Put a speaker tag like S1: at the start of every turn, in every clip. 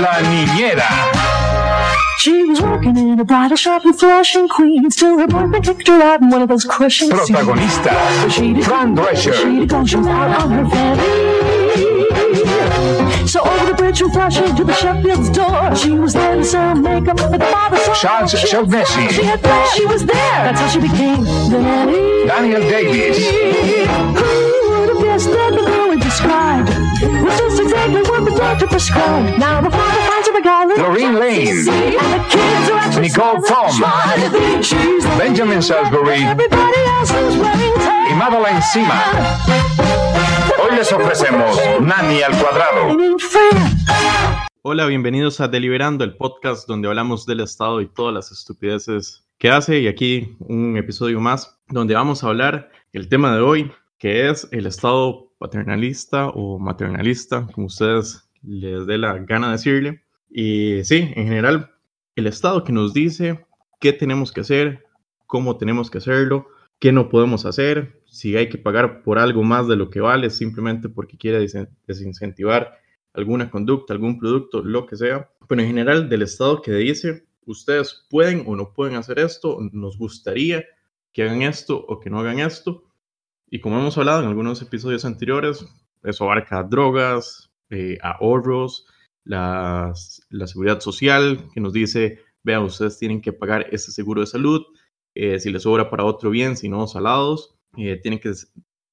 S1: La Niñera.
S2: She was working in a bridal shop in Flushing, Queens, till her boyfriend kicked her out in one of those crushing scenes.
S1: Protagonista, Fran Drescher.
S2: She'd gone, she was out on her fanny. So over the bridge from Flushing to the Sheffield's door, she was there to sell makeup at the father saw
S1: Charles
S2: she had-
S1: Chauvecy.
S2: She had plans, she was there. That's how she became the nanny.
S1: Daniel Davis.
S2: Who would have guessed that the girl we described was just exactly what the doctor prescribed? Now the father finds a
S1: Lorraine Lane. Nicole Thom.
S2: trying to think she's the
S1: Benjamin Salisbury.
S2: Is
S1: Y Madeline Sima. Hoy les ofrecemos Nani al cuadrado.
S3: Hola, bienvenidos a Deliberando, el podcast donde hablamos del Estado y todas las estupideces que hace. Y aquí un episodio más donde vamos a hablar el tema de hoy, que es el Estado paternalista o maternalista, como ustedes les dé la gana decirle. Y sí, en general, el Estado que nos dice qué tenemos que hacer, cómo tenemos que hacerlo, qué no podemos hacer, si hay que pagar por algo más de lo que vale simplemente porque quiere desincentivar alguna conducta, algún producto, lo que sea, pero en general del Estado que dice, ustedes pueden o no pueden hacer esto, nos gustaría que hagan esto o que no hagan esto. Y como hemos hablado en algunos episodios anteriores, eso abarca drogas, eh, ahorros, las- la seguridad social, que nos dice, vean, ustedes tienen que pagar este seguro de salud, eh, si les sobra para otro bien, si no, salados, eh, tienen que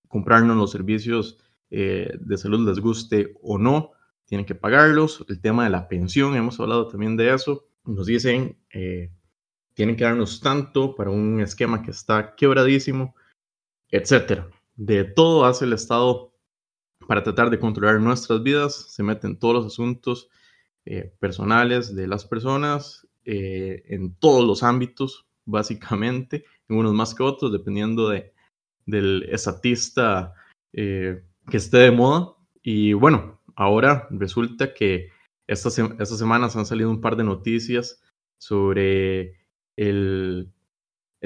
S3: comprarnos los servicios eh, de salud, les guste o no, tienen que pagarlos. El tema de la pensión, hemos hablado también de eso. Nos dicen, eh, tienen que darnos tanto para un esquema que está quebradísimo, etcétera. De todo hace el Estado para tratar de controlar nuestras vidas, se mete en todos los asuntos eh, personales de las personas, eh, en todos los ámbitos, básicamente, en unos más que otros, dependiendo de, del estatista eh, que esté de moda. Y bueno, ahora resulta que estas, estas semanas han salido un par de noticias sobre el,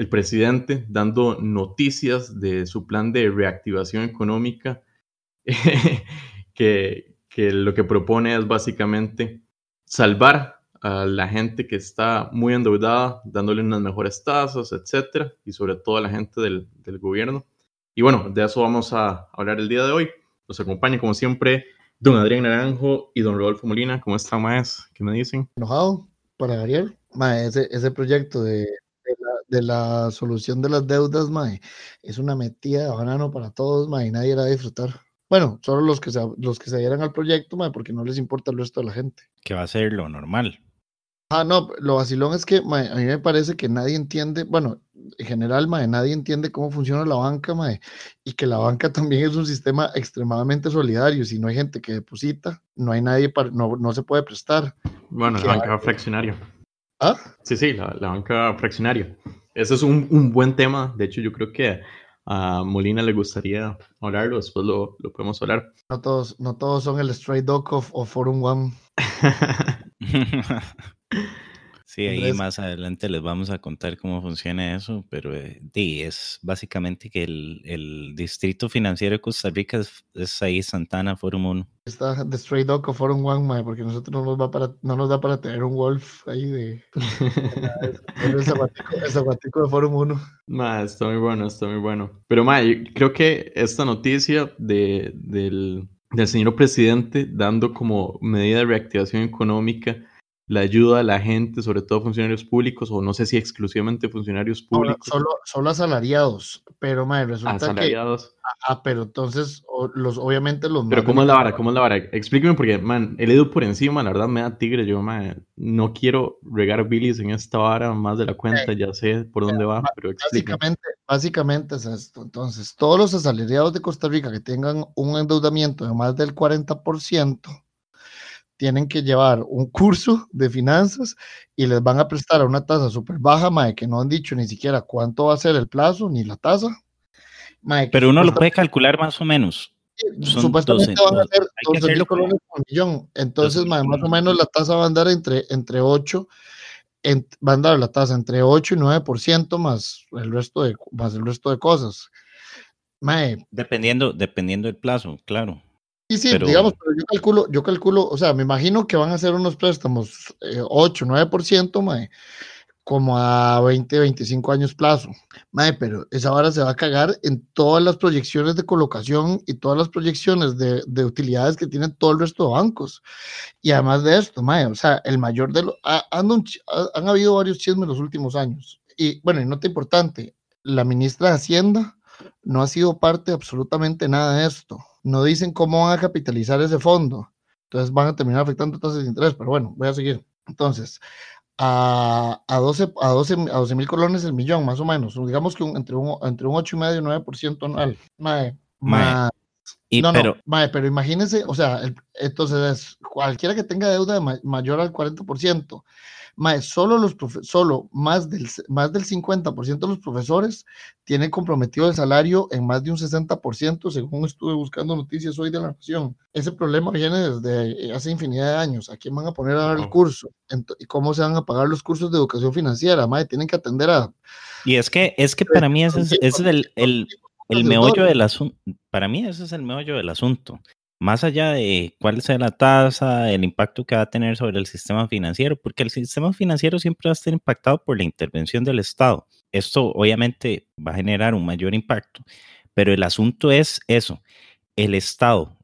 S3: el presidente dando noticias de su plan de reactivación económica, que, que lo que propone es básicamente salvar a la gente que está muy endeudada, dándole unas mejores tasas, etcétera, y sobre todo a la gente del, del gobierno. Y bueno, de eso vamos a hablar el día de hoy. Nos acompaña, como siempre, don Adrián Naranjo y don Rodolfo Molina. ¿Cómo están, más? ¿Qué me dicen?
S4: enojado para. Mae, ese, ese proyecto de, de la, solución de las deudas, mae, es una metida de banano para todos, mae, y nadie la va a disfrutar. Bueno, solo los que se, los que se adhieran al proyecto, mae, porque no les importa el resto de la gente.
S5: que va a ser lo normal.
S4: Ah, no, lo vacilón es que mae, a mí me parece que nadie entiende, bueno, en general, mae, nadie entiende cómo funciona la banca, mae, y que la banca también es un sistema extremadamente solidario. Si no hay gente que deposita, no hay nadie para, no, no se puede prestar.
S3: Bueno, la
S4: ¿Qué
S3: banca fraccionaria.
S4: ¿Ah?
S3: Sí, sí, la, la banca fraccionaria. Ese es un, un buen tema. De hecho, yo creo que a Molina le gustaría hablarlo. Después lo, lo podemos hablar.
S4: No todos, no todos son el Stray Dog of, of Forum One.
S5: sí, ahí más adelante les vamos a contar cómo funciona eso, pero eh, di, es básicamente que el, el distrito financiero de Costa Rica es, es ahí Santana Forum 1.
S4: Está The Stray Dog of Forum One, mae, porque nosotros no nos, va para, no nos da para tener un Wolf ahí de. el zaguatico, el de Forum 1.
S3: Ma, está muy bueno, está muy bueno. Pero, ma, yo creo que esta noticia de, del, del señor presidente dando como medida de reactivación económica la ayuda a la gente, sobre todo funcionarios públicos, o no sé si exclusivamente funcionarios
S4: Ahora,
S3: públicos,
S4: Solo, solo asalariados, pero mae, resulta que.
S3: asalariados.
S4: Ah, pero entonces, los, obviamente los.
S3: Pero ¿cómo es la vara? ¿Cómo es la vara? Explíqueme porque, man, he leído por encima, la verdad me da tigre. Yo, man, no quiero regar bilis en esta vara más de la cuenta, ya sé por dónde va, pero explíqueme.
S4: Básicamente, básicamente es esto. Entonces, todos los asalariados de Costa Rica que tengan un endeudamiento de más del 40% tienen que llevar un curso de finanzas y les van a prestar a una tasa súper baja, mae, que no han dicho ni siquiera cuánto va a ser el plazo ni la tasa. mae,
S5: Pero uno lo puede calcular más o menos. son
S4: supuestamente
S5: 12,
S4: van a ser
S5: hay que
S4: 12 mil colones por millón. Entonces,
S5: 12,000
S4: mae, más o menos la tasa va a andar entre, entre 8, en- va a andar la tasa entre 8 y 9% más el resto de, más el resto de cosas. Mae,
S5: Dependiendo, dependiendo del plazo, claro.
S4: Sí, sí,
S5: Pero-
S4: digamos, pero yo calculo, yo calculo, o sea, me imagino que van a hacer unos préstamos eh, 8, 9%, mae, como a 20, 25 años plazo. Mae, pero esa vara se va a cagar en todas las proyecciones de colocación y todas las proyecciones de, de utilidades que tienen todo el resto de bancos. Y además de esto, mae, o sea, el mayor de los... ha- han habido varios chismes los últimos años. Y bueno, y nota importante, la ministra de Hacienda no ha sido parte de absolutamente nada de esto. No dicen cómo van a capitalizar ese fondo. Entonces van a terminar afectando tasas de interés, pero bueno, voy a seguir. Entonces, a, a 12 a 12 a 12 mil colones el millón, más o menos. Digamos que un- entre un, entre un 8 y medio y 9% anual. Mae,
S5: Mae,
S4: más-
S5: Y
S4: no,
S5: pero,
S4: no, mae, pero imagínense, o sea, el- entonces es cualquiera que tenga deuda de ma- mayor al 40%, mae, solo los solo más del, más del 50% de los profesores tienen comprometido el salario en más de un 60%, según estuve buscando noticias hoy de la Nación. Ese problema viene desde hace infinidad de años. ¿A quién van a poner a dar el curso? ¿Y cómo se van a pagar los cursos de educación financiera? Mae, tienen que atender a...
S5: y es que, es que para mí ese es, ese es el, el, el meollo del asunto. Para mí ese es el meollo del asunto. Más allá de cuál sea la tasa, el impacto que va a tener sobre el sistema financiero, porque el sistema financiero siempre va a estar impactado por la intervención del Estado. Esto obviamente va a generar un mayor impacto, pero el asunto es eso. El Estado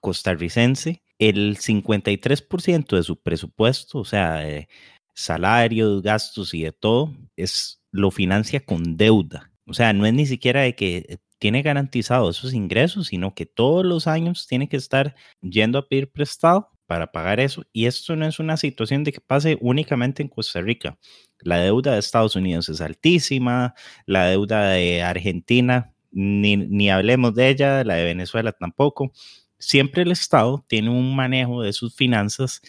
S5: costarricense, el 53% de su presupuesto, o sea, eh, salarios, gastos y de todo, es, lo financia con deuda. O sea, no es ni siquiera de que tiene garantizados esos ingresos, sino que todos los años tiene que estar yendo a pedir prestado para pagar eso. Y esto no es una situación de que pase únicamente en Costa Rica. La deuda de Estados Unidos es altísima, la deuda de Argentina, ni, ni hablemos de ella, la de Venezuela tampoco. Siempre el Estado tiene un manejo de sus finanzas,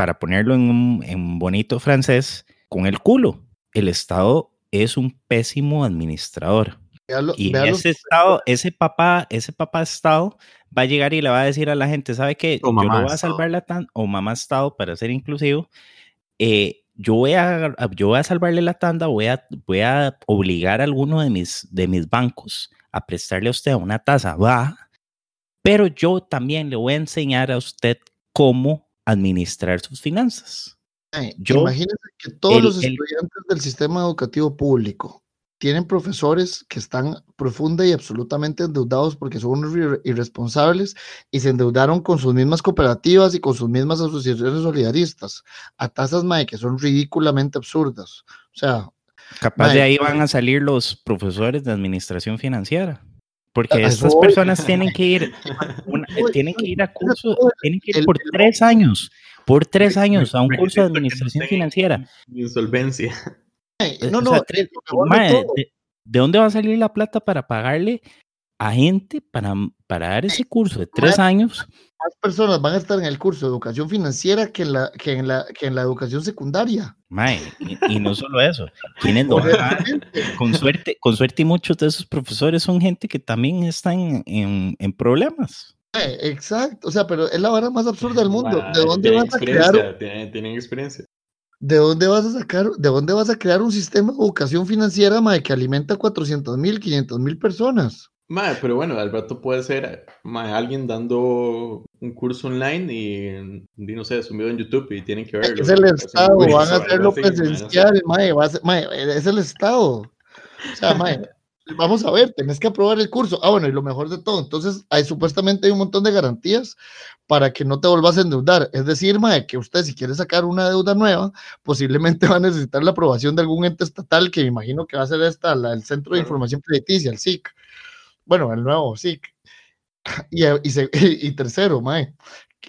S5: para ponerlo en, un, en bonito francés, con el culo. El Estado es un pésimo administrador.
S4: Véalo-
S5: Y
S4: véalo-
S5: ese estado, ese papá, ese papá estado va a llegar y le va a decir a la gente, ¿sabe qué?
S3: O
S5: Yo lo voy a
S3: estado.
S5: salvar la tan, o mamá estado para ser inclusivo. eh, yo voy a, yo voy a salvarle la tanda, voy a, voy a obligar a alguno de mis, de mis bancos a prestarle a usted una tasa baja, pero yo también le voy a enseñar a usted cómo administrar sus finanzas. Yo-
S4: imagínense que todos
S5: el-
S4: los
S5: el-
S4: estudiantes del sistema educativo público tienen profesores que están profunda y absolutamente endeudados porque son unos irre- irresponsables y se endeudaron con sus mismas cooperativas y con sus mismas asociaciones solidaristas a tasas mae, que son ridículamente absurdas. O sea,
S5: Capaz
S4: Mae,
S5: de ahí van a salir los profesores de administración financiera. Porque
S4: A- a eso
S5: estas
S4: voy.
S5: personas tienen que ir, una- tienen que ir a cursos, tienen que ir por tres años, por tres
S3: Re-
S5: años a un curso de administración financiera.
S3: Insolvencia.
S4: Mae,
S5: Eh,
S4: no,
S5: o
S4: no,
S5: sea,
S4: eh, de
S5: mae,
S4: todo,
S5: de, de dónde va a salir la plata para pagarle a gente para, para dar ese curso de tres años?
S4: más personas van a estar en el curso de educación financiera que en la, que en la, que en la educación secundaria.
S5: Mae, y, y no solo eso, van a- con suerte, con suerte y muchos de esos profesores son gente que también están en, en problemas.
S4: Exacto, o sea, pero es la vara más absurda del mundo. ¿De dónde vas a crear,
S3: tienen experiencia.
S4: De dónde vas a sacar, de dónde vas a crear un sistema de educación financiera, mae, que alimenta 400 mil, 500 mil personas?
S3: Mae, pero bueno, al rato puede ser mae, alguien dando un curso online y, y no sé, subido en YouTube y tienen que verlo.
S4: Es el Estado, van a hacerlo presencial, mae, va a ser- mae, es el Estado. O sea, mae, vamos a ver, tenés que aprobar el curso. Ah, bueno, y lo mejor de todo, entonces hay supuestamente hay un montón de garantías para que no te vuelvas a endeudar. Es decir, mae, que usted si quiere sacar una deuda nueva, posiblemente va a necesitar la aprobación de algún ente estatal, que me imagino que va a ser esta, la- el Centro de. Información Crediticia, el SIC. Bueno, el nuevo SIC. Y, y, se- y tercero, mae,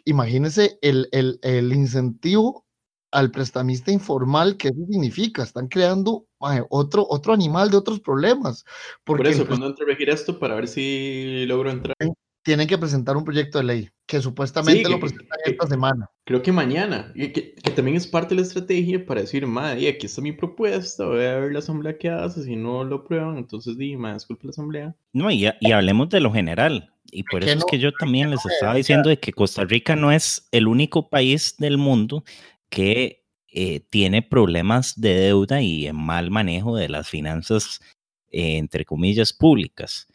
S4: imagínese el, el, el incentivo al prestamista informal que eso significa. Están creando mae, otro, otro animal de otros problemas. Porque
S3: Por eso, cuando entre a regir esto para ver si logro entrar.
S4: tienen que presentar un proyecto de ley que supuestamente
S3: Sí,
S4: lo
S3: que-
S4: presentan
S3: que-
S4: esta semana.
S3: Creo que mañana, y que, que también es parte de la estrategia para decir, madre, aquí está mi propuesta, voy a ver la asamblea qué hace, si no lo aprueban, entonces di, madre, disculpe la asamblea.
S5: No, y, y hablemos de lo general. Y por
S4: ¿Por qué
S5: eso es que yo también les
S4: no?
S5: estaba diciendo de que Costa Rica no es el único país del mundo que eh, tiene problemas de deuda y en mal manejo de las finanzas, eh, entre comillas, públicas.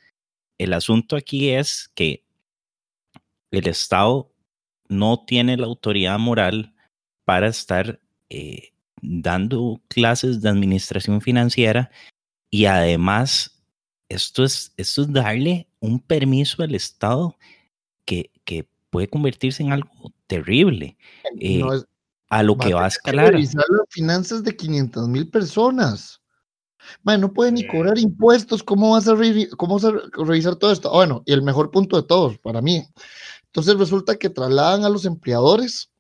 S5: El asunto aquí es que el Estado no tiene la autoridad moral para estar eh, dando clases de administración financiera y además esto es, esto es darle un permiso al Estado que, que puede convertirse en algo terrible.
S4: No es-
S5: a lo
S4: va
S5: que
S4: a
S5: va a
S4: tener que
S5: escalar.
S4: revisar las finanzas de 500 mil personas. Mae, no puede ni cobrar impuestos. ¿Cómo vas a, cómo vas revisar todo esto? Ah, Bueno, y el mejor punto de todos para mí. Entonces resulta que trasladan a los empleadores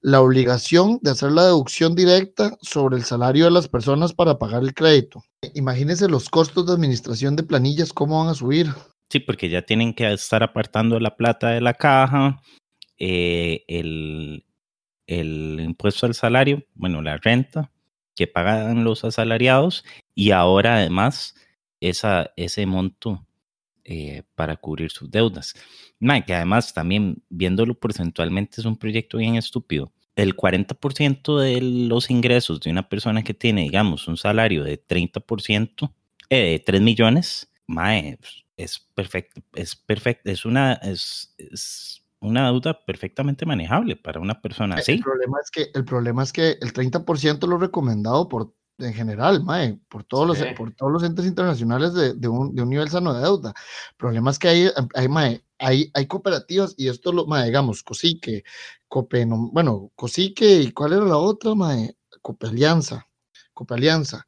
S4: la obligación de hacer la deducción directa sobre el salario de las personas para pagar el crédito. Imagínense los costos de administración de planillas, cómo van a subir.
S5: Sí, porque ya tienen que estar apartando la plata de la caja, eh, el, el impuesto al salario, bueno, la renta que pagan los asalariados y ahora además esa, ese monto eh, para cubrir sus deudas. Mae, que además también viéndolo porcentualmente es un proyecto bien estúpido. El 40% de los ingresos de una persona que tiene, digamos, un salario de 30%, eh, de 3 millones, mae, es perfecto, es perfecto, es una, es una deuda perfectamente manejable para una persona
S4: El
S5: así.
S4: problema es que el problema es que el 30% lo recomendado por en general, mae, por todos los por todos los entes internacionales de, de un, de un nivel sano de deuda. El problema es que hay, hay, mae, hay, hay cooperativas y esto lo, mae, digamos, Cosique, Cope, no- bueno, Cosique y cuál era la otra, mae, Copealianza, Copealianza,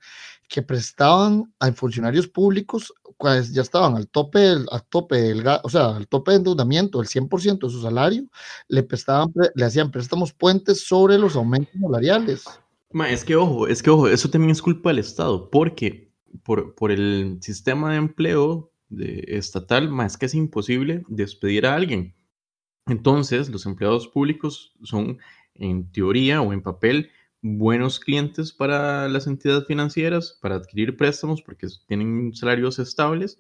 S4: que prestaban a funcionarios públicos ya estaban al tope, al tope del, o sea, al tope de endeudamiento, el 100% de su salario, le prestaban, pre- le hacían préstamos puentes sobre los aumentos salariales.
S3: Es que ojo, es que ojo, eso también es culpa del Estado, porque por, por el sistema de empleo de, estatal, es que es imposible despedir a alguien. Entonces, los empleados públicos son, en teoría o en papel, buenos clientes para las entidades financieras, para adquirir préstamos, porque tienen salarios estables.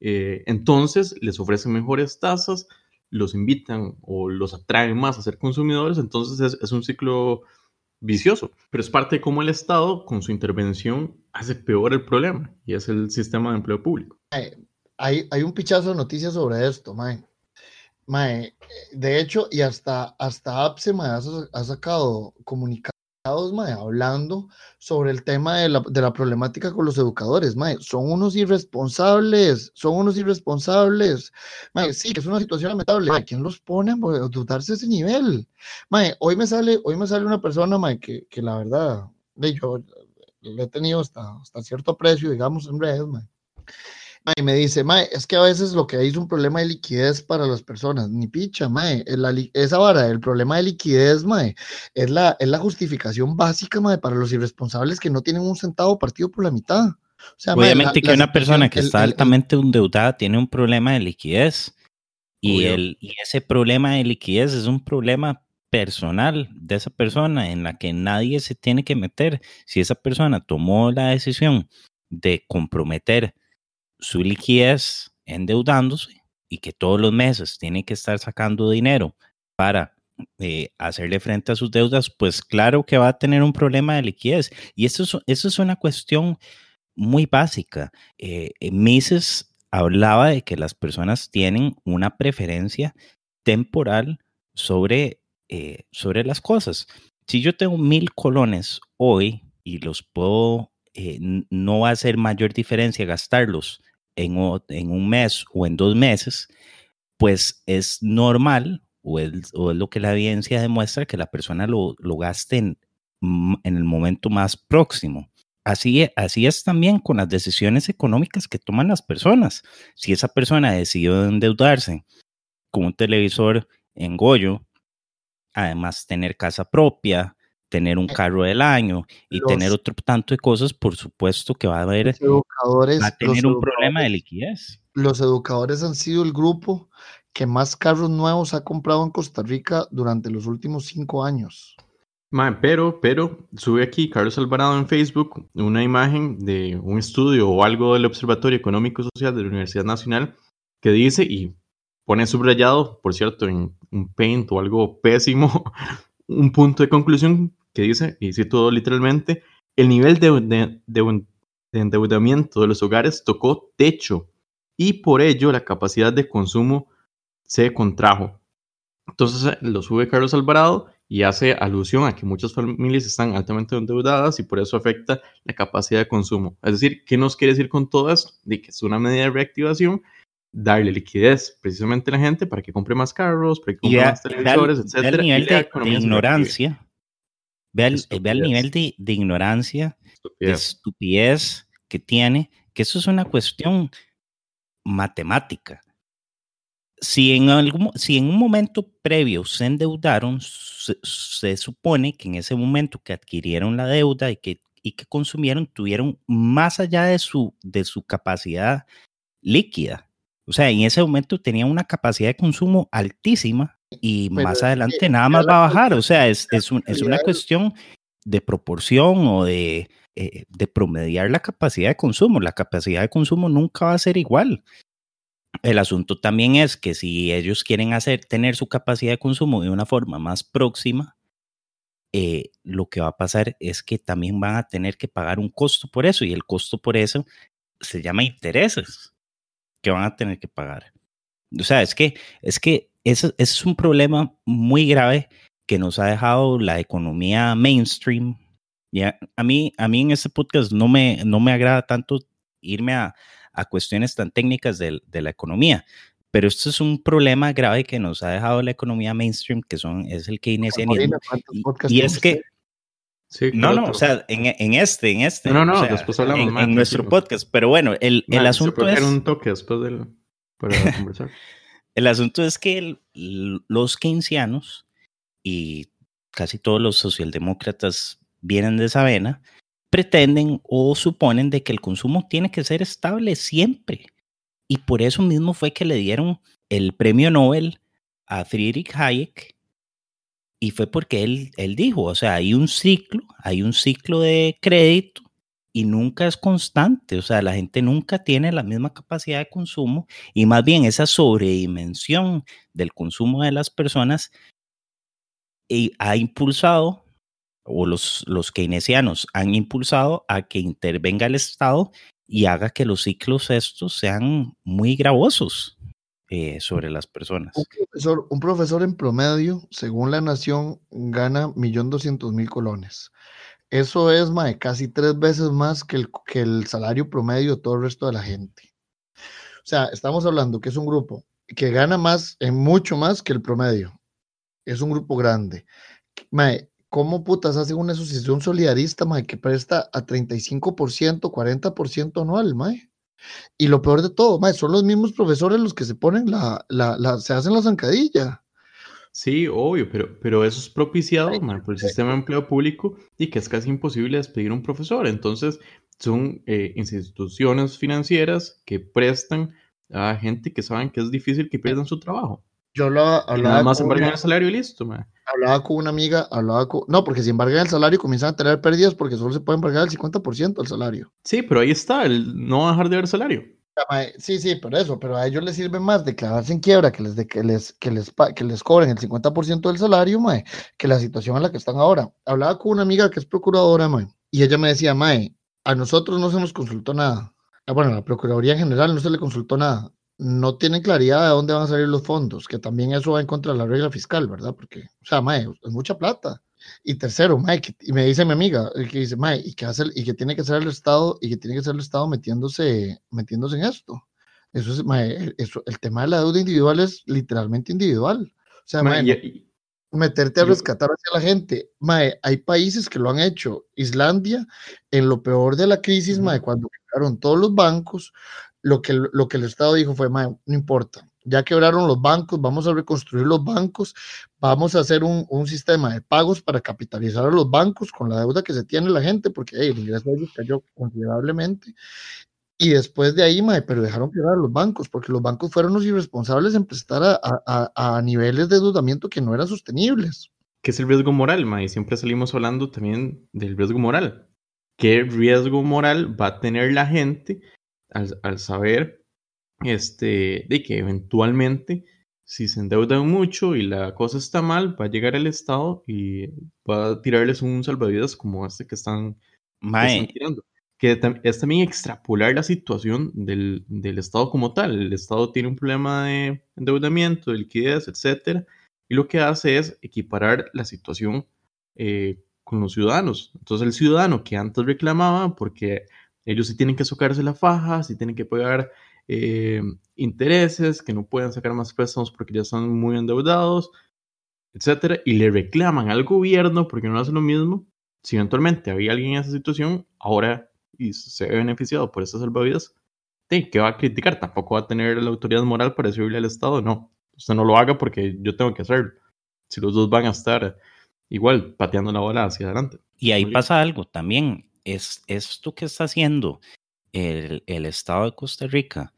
S3: Eh, entonces, les ofrecen mejores tasas, los invitan o los atraen más a ser consumidores. Entonces, es, un ciclo vicioso, pero es parte de cómo el Estado, con su intervención, hace peor el problema, y es el sistema de empleo público.
S4: Hay, hay un pichazo de noticias sobre esto, mae. Mae, de hecho, y hasta, hasta APSE mae, ha sacado comunicados mae, hablando sobre el tema de la, de la problemática con los educadores. Mae. Son unos irresponsables, son unos irresponsables. Mae, sí, que es una situación lamentable. Mae, ¿Quién los pone a dudarse ese nivel? Mae, hoy me sale, hoy me sale una persona mae, que, que la verdad, de yo le he tenido hasta, hasta cierto aprecio, digamos, en redes, mae. Mae, me dice, mae, es que a veces lo que hay es un problema de liquidez para las personas. Ni picha, mae. es la li- esa vara, el problema de liquidez, mae, es la, es la justificación básica, mae, para los irresponsables que no tienen un centavo partido por la mitad. O sea, mae,
S5: Obviamente
S4: la-
S5: que
S4: la
S5: una persona que
S4: el-
S5: está
S4: el- el-
S5: altamente endeudada tiene un problema de liquidez y, el, y ese problema de liquidez es un problema personal de esa persona en la que nadie se tiene que meter. Si esa persona tomó la decisión de comprometer su liquidez endeudándose y que todos los meses tiene que estar sacando dinero para eh, hacerle frente a sus deudas, pues claro que va a tener un problema de liquidez. Y eso es, eso es una cuestión muy básica. Eh, eh, Mises hablaba de que las personas tienen una preferencia temporal sobre, sobre las cosas. Si yo tengo mil colones hoy y los puedo, no va a hacer mayor diferencia gastarlos en, un mes o en dos meses, pues es normal o es, lo que la evidencia demuestra que la persona lo, lo gaste en, mm, el momento más próximo. Así, e- así es también con las decisiones económicas que toman las personas. Si esa persona decidió endeudarse con un televisor en Goyo, además tener casa propia, tener un carro del año y
S4: Los-
S5: tener otro tanto de cosas, por supuesto que va a haber,
S4: educadores,
S5: va a tener un problema de liquidez.
S4: los educadores han sido el grupo que más carros nuevos ha comprado en Costa Rica durante los últimos cinco años.
S3: Ma, pero, pero, sube aquí Carlos Alvarado en Facebook una imagen de un estudio o algo del Observatorio Económico y Social de la Universidad Nacional que dice, y pone subrayado, por cierto, en un paint o algo pésimo, un punto de conclusión que dice, y cito literalmente, el nivel de, de- de- de endeudamiento de los hogares tocó techo y por ello la capacidad de consumo se contrajo. Entonces eh, lo sube Carlos Alvarado y hace alusión a que muchas familias están altamente endeudadas y por eso afecta la capacidad de consumo. Es decir, ¿qué nos quiere decir con todo esto? De que es una medida de reactivación, darle liquidez precisamente a la gente para que compre más carros, para que compre más televisores, etc.
S5: Ve el nivel de, de ignorancia. Ve el, ve el nivel de, de ignorancia, estupidez. de estupidez que tiene, que eso es una cuestión matemática si en, algún, si en un momento previo se endeudaron, se, se, supone que en ese momento que adquirieron la deuda y que, y que consumieron, tuvieron más allá de su, de su capacidad líquida. O sea, en ese momento tenían una capacidad de consumo altísima y Pero más adelante que, nada más va a bajar. O sea, es, es, un, es una cuestión de proporción o de, eh, de promediar la capacidad de consumo. La capacidad de consumo nunca va a ser igual. El asunto también es que si ellos quieren hacer, tener su capacidad de consumo de una forma más próxima, eh, lo que va a pasar es que también van a tener que pagar un costo por eso y el costo por eso se llama intereses que van a tener que pagar. O sea, es que, es que eso, es un problema muy grave que nos ha dejado la economía mainstream. Ya, a mí, a mí en este podcast no me, no me agrada tanto irme a, a cuestiones tan técnicas de, de, la economía. Pero esto es un problema grave que nos ha dejado la economía mainstream, que son, es el keynesianismo. Y, y es que... Sí, no, no, o sea, en, en, este, en este.
S3: No, no,
S5: o sea,
S3: después hablamos
S5: en,
S3: más.
S5: En nuestro podcast. Pero bueno, el, el asunto es.
S3: un toque después del, para conversar.
S5: El asunto es que los keynesianos y casi todos los socialdemócratas vienen de esa vena, pretenden o suponen de que el consumo tiene que ser estable siempre. Y por eso mismo fue que le dieron el premio Nobel a Friedrich Hayek. Y fue porque él, él dijo, o sea, hay un ciclo, hay un ciclo de crédito y nunca es constante, o sea, la gente nunca tiene la misma capacidad de consumo y más bien esa sobredimensión del consumo de las personas ha impulsado o los, los keynesianos han impulsado a que intervenga el Estado y haga que los ciclos estos sean muy gravosos eh, sobre las personas.
S4: Un profesor, un profesor en promedio, según la nación, gana 1.200.000 colones. Eso es mae, casi tres veces más que el, que el salario promedio de todo el resto de la gente. O sea, estamos hablando que es un grupo que gana más, en mucho más que el promedio. Es un grupo grande. Mae, ¿cómo putas hace una asociación solidarista, mae, que presta a 35%, 40% anual, mae? Y lo peor de todo, mae, son los mismos profesores los que se ponen la, la, la se hacen la zancadilla.
S3: Sí, obvio, pero, pero eso es propiciado man, por el sistema de empleo público y que es casi imposible despedir a un profesor. Entonces, son eh, instituciones financieras que prestan a gente que saben que es difícil que pierdan su trabajo.
S4: Yo hablaba,
S3: Y nada más embargan el salario y listo, man.
S4: hablaba con una amiga, hablaba con... No, porque si embargan el salario comienzan a tener pérdidas porque solo se puede embargar el 50% del salario.
S3: Sí, pero ahí está, el no dejar de ver salario.
S4: Sí, sí, por eso, pero a ellos les sirve más declararse en quiebra que les, de, que les, que les, que les cobren el 50% del salario, mae, que la situación en la que están ahora. Hablaba con una amiga que es procuradora, mae, y ella me decía, mae, a nosotros no se nos consultó nada. Ah, bueno, a la Procuraduría en general no se le consultó nada. No tienen claridad de dónde van a salir los fondos, que también eso va en contra de la regla fiscal, ¿verdad? Porque, o sea, mae, es mucha plata. Y tercero, Mike, y me dice mi amiga, que dice, Mike, y que hace y que tiene que ser el Estado, y que tiene que ser el Estado metiéndose, metiéndose en esto. Eso es, mae, eso, el tema de la deuda individual es literalmente individual. O sea, mae,
S3: y-
S4: meterte a rescatar hacia la gente. Mae, hay países que lo han hecho. Islandia, en lo peor de la crisis, mae, cuando quebraron todos los bancos, lo que, lo que el Estado dijo fue, mae, no importa, ya quebraron los bancos, vamos a reconstruir los bancos, vamos a hacer un, un sistema de pagos para capitalizar a los bancos con la deuda que se tiene la gente, porque el ingreso de ellos cayó considerablemente. Y después de ahí, mae, pero dejaron quebrar los bancos, porque los bancos fueron los irresponsables en prestar a, niveles de endeudamiento que no eran sostenibles.
S3: ¿Qué es el riesgo moral, ma? Y siempre salimos hablando también del riesgo moral. ¿Qué riesgo moral va a tener la gente al saber este, de que eventualmente, si se endeudan mucho y la cosa está mal, va a llegar el Estado y va a tirarles un salvavidas como este que están, que están tirando? Que es también extrapolar la situación del, del Estado como tal. El Estado tiene un problema de endeudamiento, de liquidez, etcétera, y lo que hace es equiparar la situación eh, con los ciudadanos. Entonces el ciudadano que antes reclamaba porque ellos sí tienen que socarse la faja, sí tienen que pagar eh, intereses, que no pueden sacar más préstamos porque ya están muy endeudados, etcétera, y le reclaman al gobierno porque no hace lo mismo. Si eventualmente había alguien en esa situación, ahora y se ve beneficiado por esas salvavidas, ¿qué va a criticar? Tampoco va a tener la autoridad moral para decirle al Estado, no, usted no lo haga porque yo tengo que hacerlo. Si los dos van a estar igual pateando la bola hacia adelante.
S5: Y ahí pasa algo también. Es esto que está haciendo el, el Estado de Costa Rica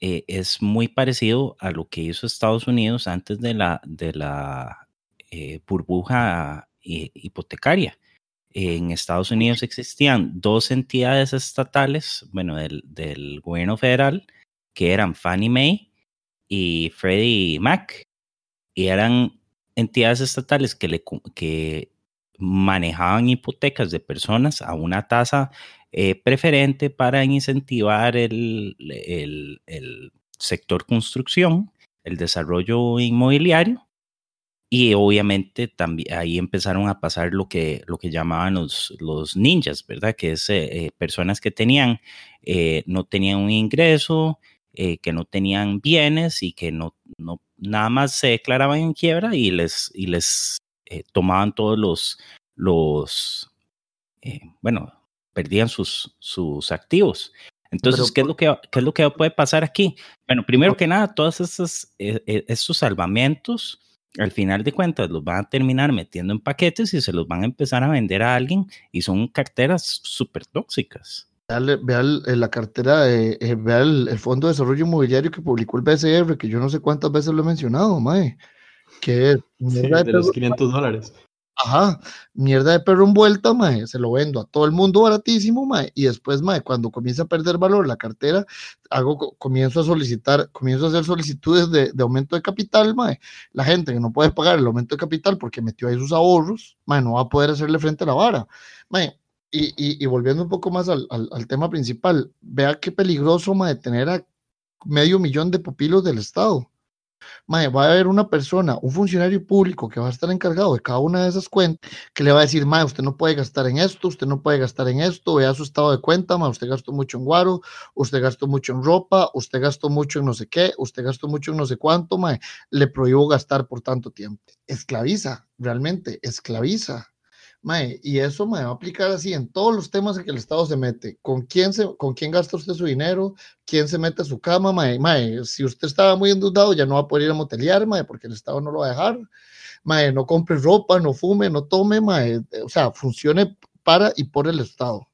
S5: eh, es muy parecido a lo que hizo Estados Unidos antes de la, de la eh, burbuja eh, hipotecaria. En Estados Unidos existían dos entidades estatales, bueno, del, del gobierno federal, que eran Fannie Mae y Freddie Mac, y eran entidades estatales que, le, que manejaban hipotecas de personas a una tasa eh, preferente para incentivar el, el, sector construcción, el desarrollo inmobiliario. Y obviamente también ahí empezaron a pasar lo que, lo que llamaban los, los ninjas, ¿verdad? Que es eh, eh personas que tenían, no tenían un ingreso, que no tenían bienes y que no, no nada más se declaraban en quiebra y les, y les tomaban todos los, los bueno, perdían sus, sus activos. Entonces, ¿qué, es lo que, ¿qué es lo que puede pasar aquí? Bueno, primero que nada, todos estos, eh, estos salvamentos, al final de cuentas, los van a terminar metiendo en paquetes y se los van a empezar a vender a alguien y son carteras súper tóxicas.
S4: Vea, la cartera, de, eh, vea el, el, Fondo de Desarrollo Inmobiliario que publicó el BCR, que yo no sé cuántas veces lo he mencionado, mae. Que es
S3: sí, de, de los 500 dólares.
S4: Ajá, mierda de perro envuelta, mae, se lo vendo a todo el mundo baratísimo, mae, y después, mae, cuando comienza a perder valor la cartera, hago, comienzo a solicitar, comienzo a hacer solicitudes de, aumento de capital, mae, la gente que no puede pagar el aumento de capital porque metió ahí sus ahorros, mae, no va a poder hacerle frente a la vara, mae, y, y, volviendo un poco más al, al, al, tema principal, vea qué peligroso, mae, tener a medio millón de pupilos del Estado, Mae, va a haber una persona, un funcionario público que va a estar encargado de cada una de esas cuentas, que le va a decir, mae, usted no puede gastar en esto, usted no puede gastar en esto, vea su estado de cuenta, mae, usted gastó mucho en guaro, usted gastó mucho en ropa, usted gastó mucho en no sé qué, usted gastó mucho en no sé cuánto, mae, le prohíbo gastar por tanto tiempo. Esclaviza, realmente, esclaviza. Mae, y eso me va a aplicar así en todos los temas en que el Estado se mete. ¿Con quién, se, con quién gasta usted su dinero? ¿Quién se mete a su cama? Mae, mae, si usted estaba muy endeudado, ya no va a poder ir a motelear, mae, porque el Estado no lo va a dejar. Mae, no compre ropa, no fume, no tome, mae. O sea, funcione para y por el Estado.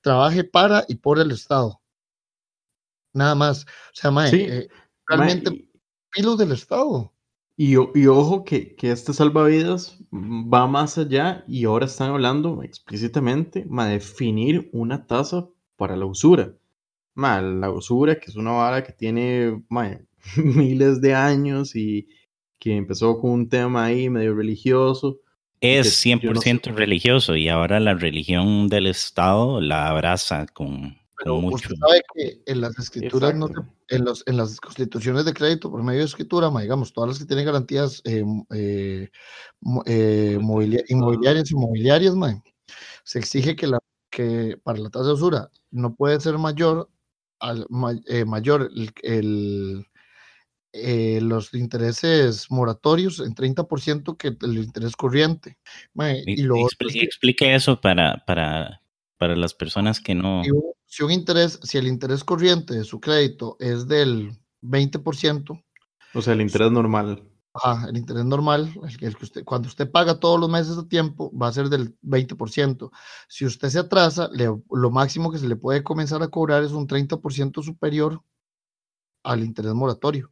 S4: Trabaje para y por el Estado. Nada más. O sea, mae,
S3: Sí,
S4: eh, realmente
S3: mae,
S4: pilos del Estado.
S3: Y, y ojo que, que este salvavidas va más allá y ahora están hablando explícitamente de definir una tasa para la usura. Ma, la usura, que es una vara que tiene ma, miles de años y que empezó con un tema ahí medio religioso.
S5: Es
S3: que yo no sé-
S5: 100% religioso y ahora la religión del Estado la abraza con,
S4: Pero
S5: mucho.
S4: usted sabe que en las escrituras, no en, los, en las constituciones de crédito por medio de escritura, ma, digamos, todas las que tienen garantías eh, eh, eh, mobilia- inmobiliarias y mobiliarias, ma, se exige que, la, que para la tasa de usura no puede ser mayor, al, eh, mayor el, el, eh, los intereses moratorios en 30% que el interés corriente. ma, y
S5: Y-
S4: lo otro
S5: expli-
S4: es que-
S5: explique eso para, para, para las personas que no.
S4: si un, si un interés, si el interés corriente de su crédito es del 20%,
S3: O sea, el interés normal.
S4: ajá, el interés normal, el, el que usted, cuando usted paga todos los meses a tiempo, va a ser del 20%. Si usted se atrasa, le- lo máximo que se le puede comenzar a cobrar es un 30% superior al interés moratorio.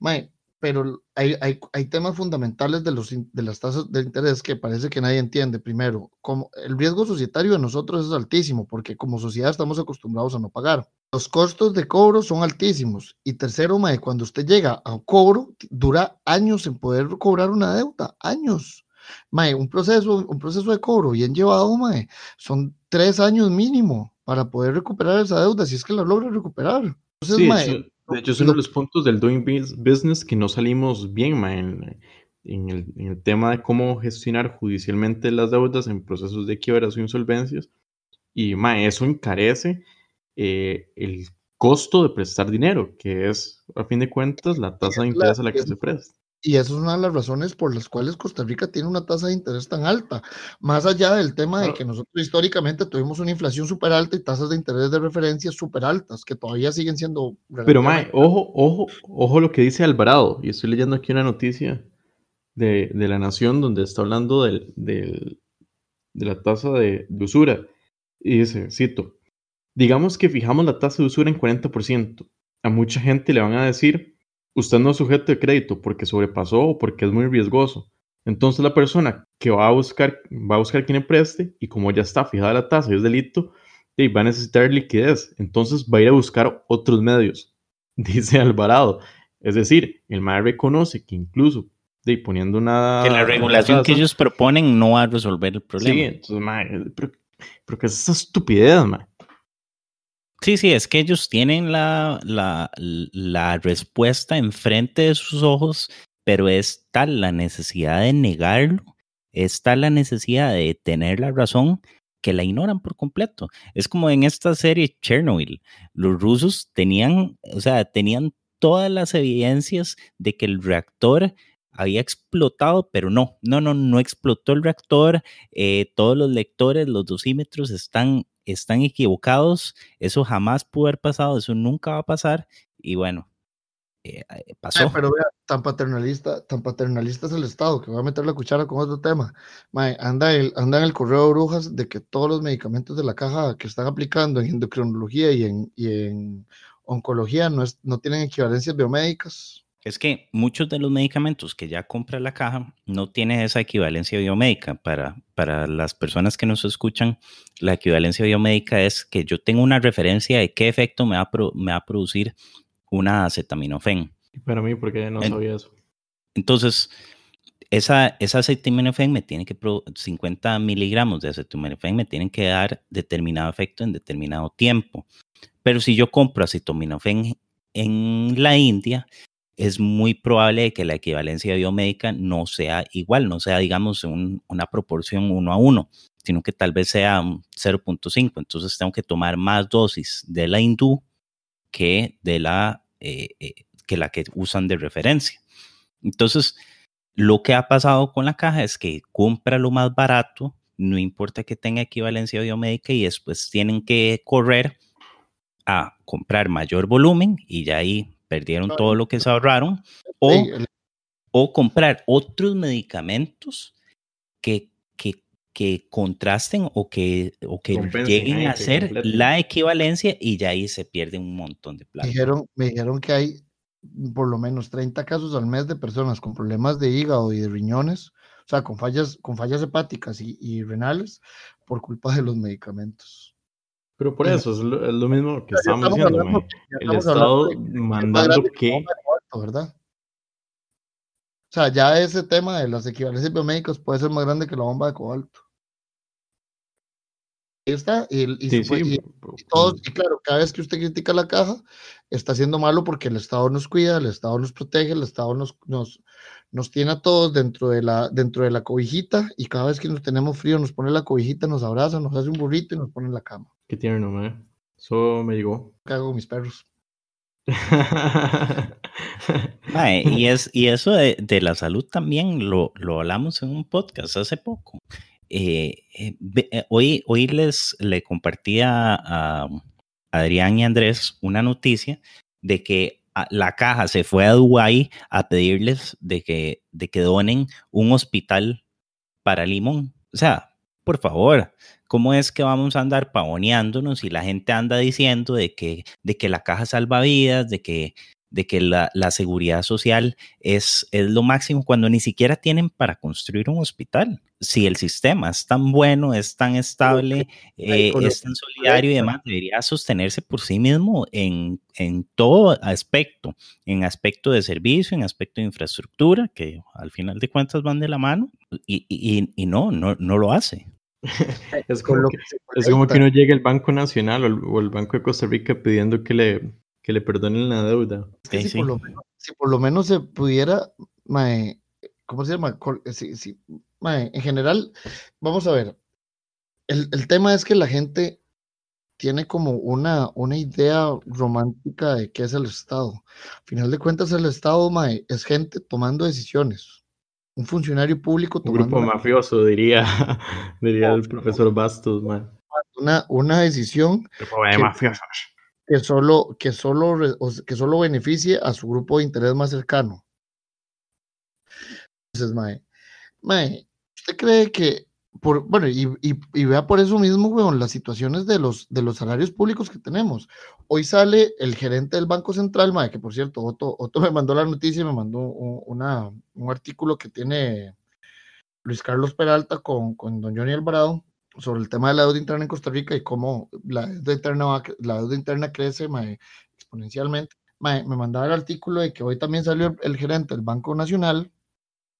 S4: Mae, pero hay, hay, hay temas fundamentales de, los, de las tasas de interés que parece que nadie entiende. Primero, como el riesgo societario de nosotros es altísimo porque como sociedad estamos acostumbrados a no pagar. Los costos de cobro son altísimos. Y tercero, mae, cuando usted llega a un cobro, dura años en poder cobrar una deuda, años. Mae, un proceso, un proceso de cobro bien llevado, mae, son tres años mínimo para poder recuperar esa deuda, si es que la logra recuperar. Entonces,
S3: Sí,
S4: mae,
S3: de hecho, es uno de los puntos del Doing Bus- Business que no salimos bien, ma, en- en el, en el tema de cómo gestionar judicialmente las deudas en procesos de quiebras o insolvencias. Y mae, eso encarece eh, el costo de prestar dinero, que es, a fin de cuentas, la tasa de interés a la que se presta.
S4: Y eso es una de las razones por las cuales Costa Rica tiene una tasa de interés tan alta. Más allá del tema de que nosotros históricamente tuvimos una inflación súper alta y tasas de interés de referencia súper altas, que todavía siguen siendo...
S3: Pero, mae, ojo, ojo, ojo lo que dice Alvarado. Y estoy leyendo aquí una noticia de, de La Nación donde está hablando del, del, de la tasa de, de usura. Y dice, cito, digamos que fijamos la tasa de usura en 40%. A mucha gente le van a decir usted no es sujeto de crédito porque sobrepasó o porque es muy riesgoso. Entonces la persona que va a buscar, va a buscar quien le preste y como ya está fijada la tasa y es delito, y va a necesitar liquidez. Entonces va a ir a buscar otros medios, dice Alvarado. Es decir, el MAE reconoce que incluso de, poniendo una...
S5: Que la regulación que ellos proponen no va a resolver el problema.
S3: Sí, entonces, mae, pero, pero ¿qué es esa estupidez, mae?
S5: Sí, sí, es que ellos tienen la, la, la respuesta enfrente de sus ojos, pero es tal la necesidad de negarlo, es tal la necesidad de tener la razón que la ignoran por completo. Es como en esta serie Chernobyl, los rusos tenían, o sea, tenían todas las evidencias de que el reactor había explotado, pero no, no, no, no explotó el reactor. Eh, todos los lectores, los dosímetros están están equivocados, eso jamás pudo haber pasado, eso nunca va a pasar y bueno, eh, eh, pasó.
S4: pero vea, tan paternalista, tan paternalista es el Estado que va a meter la cuchara con otro tema. anda, el, anda en el correo de brujas de que todos los medicamentos de la caja que están aplicando en endocrinología y en, y en oncología no, es, no tienen equivalencias biomédicas
S5: es que muchos de los medicamentos que ya compra la caja no tienen esa equivalencia biomédica. Para, para las personas que nos escuchan, la equivalencia biomédica es que yo tengo una referencia de qué efecto me va a, me va a producir una acetaminofén.
S3: Para mí, porque no sabía eso.
S5: Entonces, esa, esa acetaminofén me tiene que, 50 miligramos de acetaminofén me tienen que dar determinado efecto en determinado tiempo. Pero si yo compro acetaminofén en la India, es muy probable que la equivalencia biomédica no sea igual, no sea, digamos, una proporción uno a uno, sino que tal vez sea 0.5. Entonces tengo que tomar más dosis de la hindú que de la, eh, eh, que, la que usan de referencia. Entonces, lo que ha pasado con la caja es que compra lo más barato, no importa que tenga equivalencia biomédica y después tienen que correr a comprar mayor volumen y ya ahí perdieron todo lo que se ahorraron, o, o comprar otros medicamentos que, que, que contrasten o que, o que lleguen a hacer la equivalencia y ya ahí se pierde un montón de plata.
S4: Me dijeron, me dijeron que hay por lo menos 30 casos al mes de personas con problemas de hígado y de riñones, o sea, con fallas, con fallas hepáticas y, y renales por culpa de los medicamentos.
S3: Pero por eso es lo, es lo mismo que estamos diciendo, hablando, el Estado mandando que...
S4: ¿verdad? O sea, ya ese tema de las equivalencias biomédicas puede ser más grande que la bomba de cobalto. Ahí está, y, y, sí, sí, y, y todos, y claro, cada vez que usted critica la caja, está haciendo malo porque el Estado nos cuida, el Estado nos protege, el Estado nos, nos, nos tiene a todos dentro de, la, dentro de la cobijita, y cada vez que nos tenemos frío, nos pone la cobijita, nos abraza, nos hace un burrito y nos pone en la cama.
S3: Qué tierno, mae. Eso me llegó.
S4: Cago mis perros.
S5: mae, y, es, y eso de, de, la salud también lo, lo hablamos en un podcast hace poco. Eh, eh, eh, hoy, les le compartía a Adrián y Andrés una noticia de que la caja se fue a Dubái a pedirles de que, de que donen un hospital para Limón. O sea, por favor, ¿cómo es que vamos a andar pavoneándonos y la gente anda diciendo de que, de que la caja salva vidas, de que, de que la, la seguridad social es, es lo máximo cuando ni siquiera tienen para construir un hospital? Si el sistema es tan bueno, es tan estable, eh, es tan solidario y demás, debería sostenerse por sí mismo en, en todo aspecto, en aspecto de servicio, en aspecto de infraestructura, que al final de cuentas van de la mano, y, y, y no, no, no lo hace.
S3: es como, que, es como que uno llega al Banco Nacional o el, o el, Banco de Costa Rica pidiendo que le, que le perdonen la deuda.
S4: Es que sí, si, sí. Por lo menos, si, por lo menos, se pudiera, mae, ¿cómo se llama? Eh, Sí, sí, mae, en general, vamos a ver, el, el tema es que la gente tiene como una, una idea romántica de qué es el Estado. Al final de cuentas, el Estado, mae, es gente tomando decisiones. Un funcionario público
S3: Un grupo
S4: tomando
S3: mafioso, diría, diría el profesor Bastos, man.
S4: una, una decisión
S3: Grupo de
S4: Que-
S3: mafiosos.
S4: Que solo, que solo, que solo beneficie a su grupo de interés más cercano. Entonces, Mae, Mae, ¿usted cree que, por, bueno, y, y, vea por eso mismo, weón, las situaciones de los, de los salarios públicos que tenemos? Hoy sale el gerente del Banco Central, Mae, que por cierto, Otto, Otto me mandó la noticia y me mandó un, una, un artículo que tiene Luis Carlos Peralta con, con don Johnny Alvarado sobre el tema de la deuda interna en Costa Rica y cómo la deuda interna, va la deuda interna crece mae, exponencialmente. Mae, me mandaba el artículo de que hoy también salió el, el gerente del Banco Nacional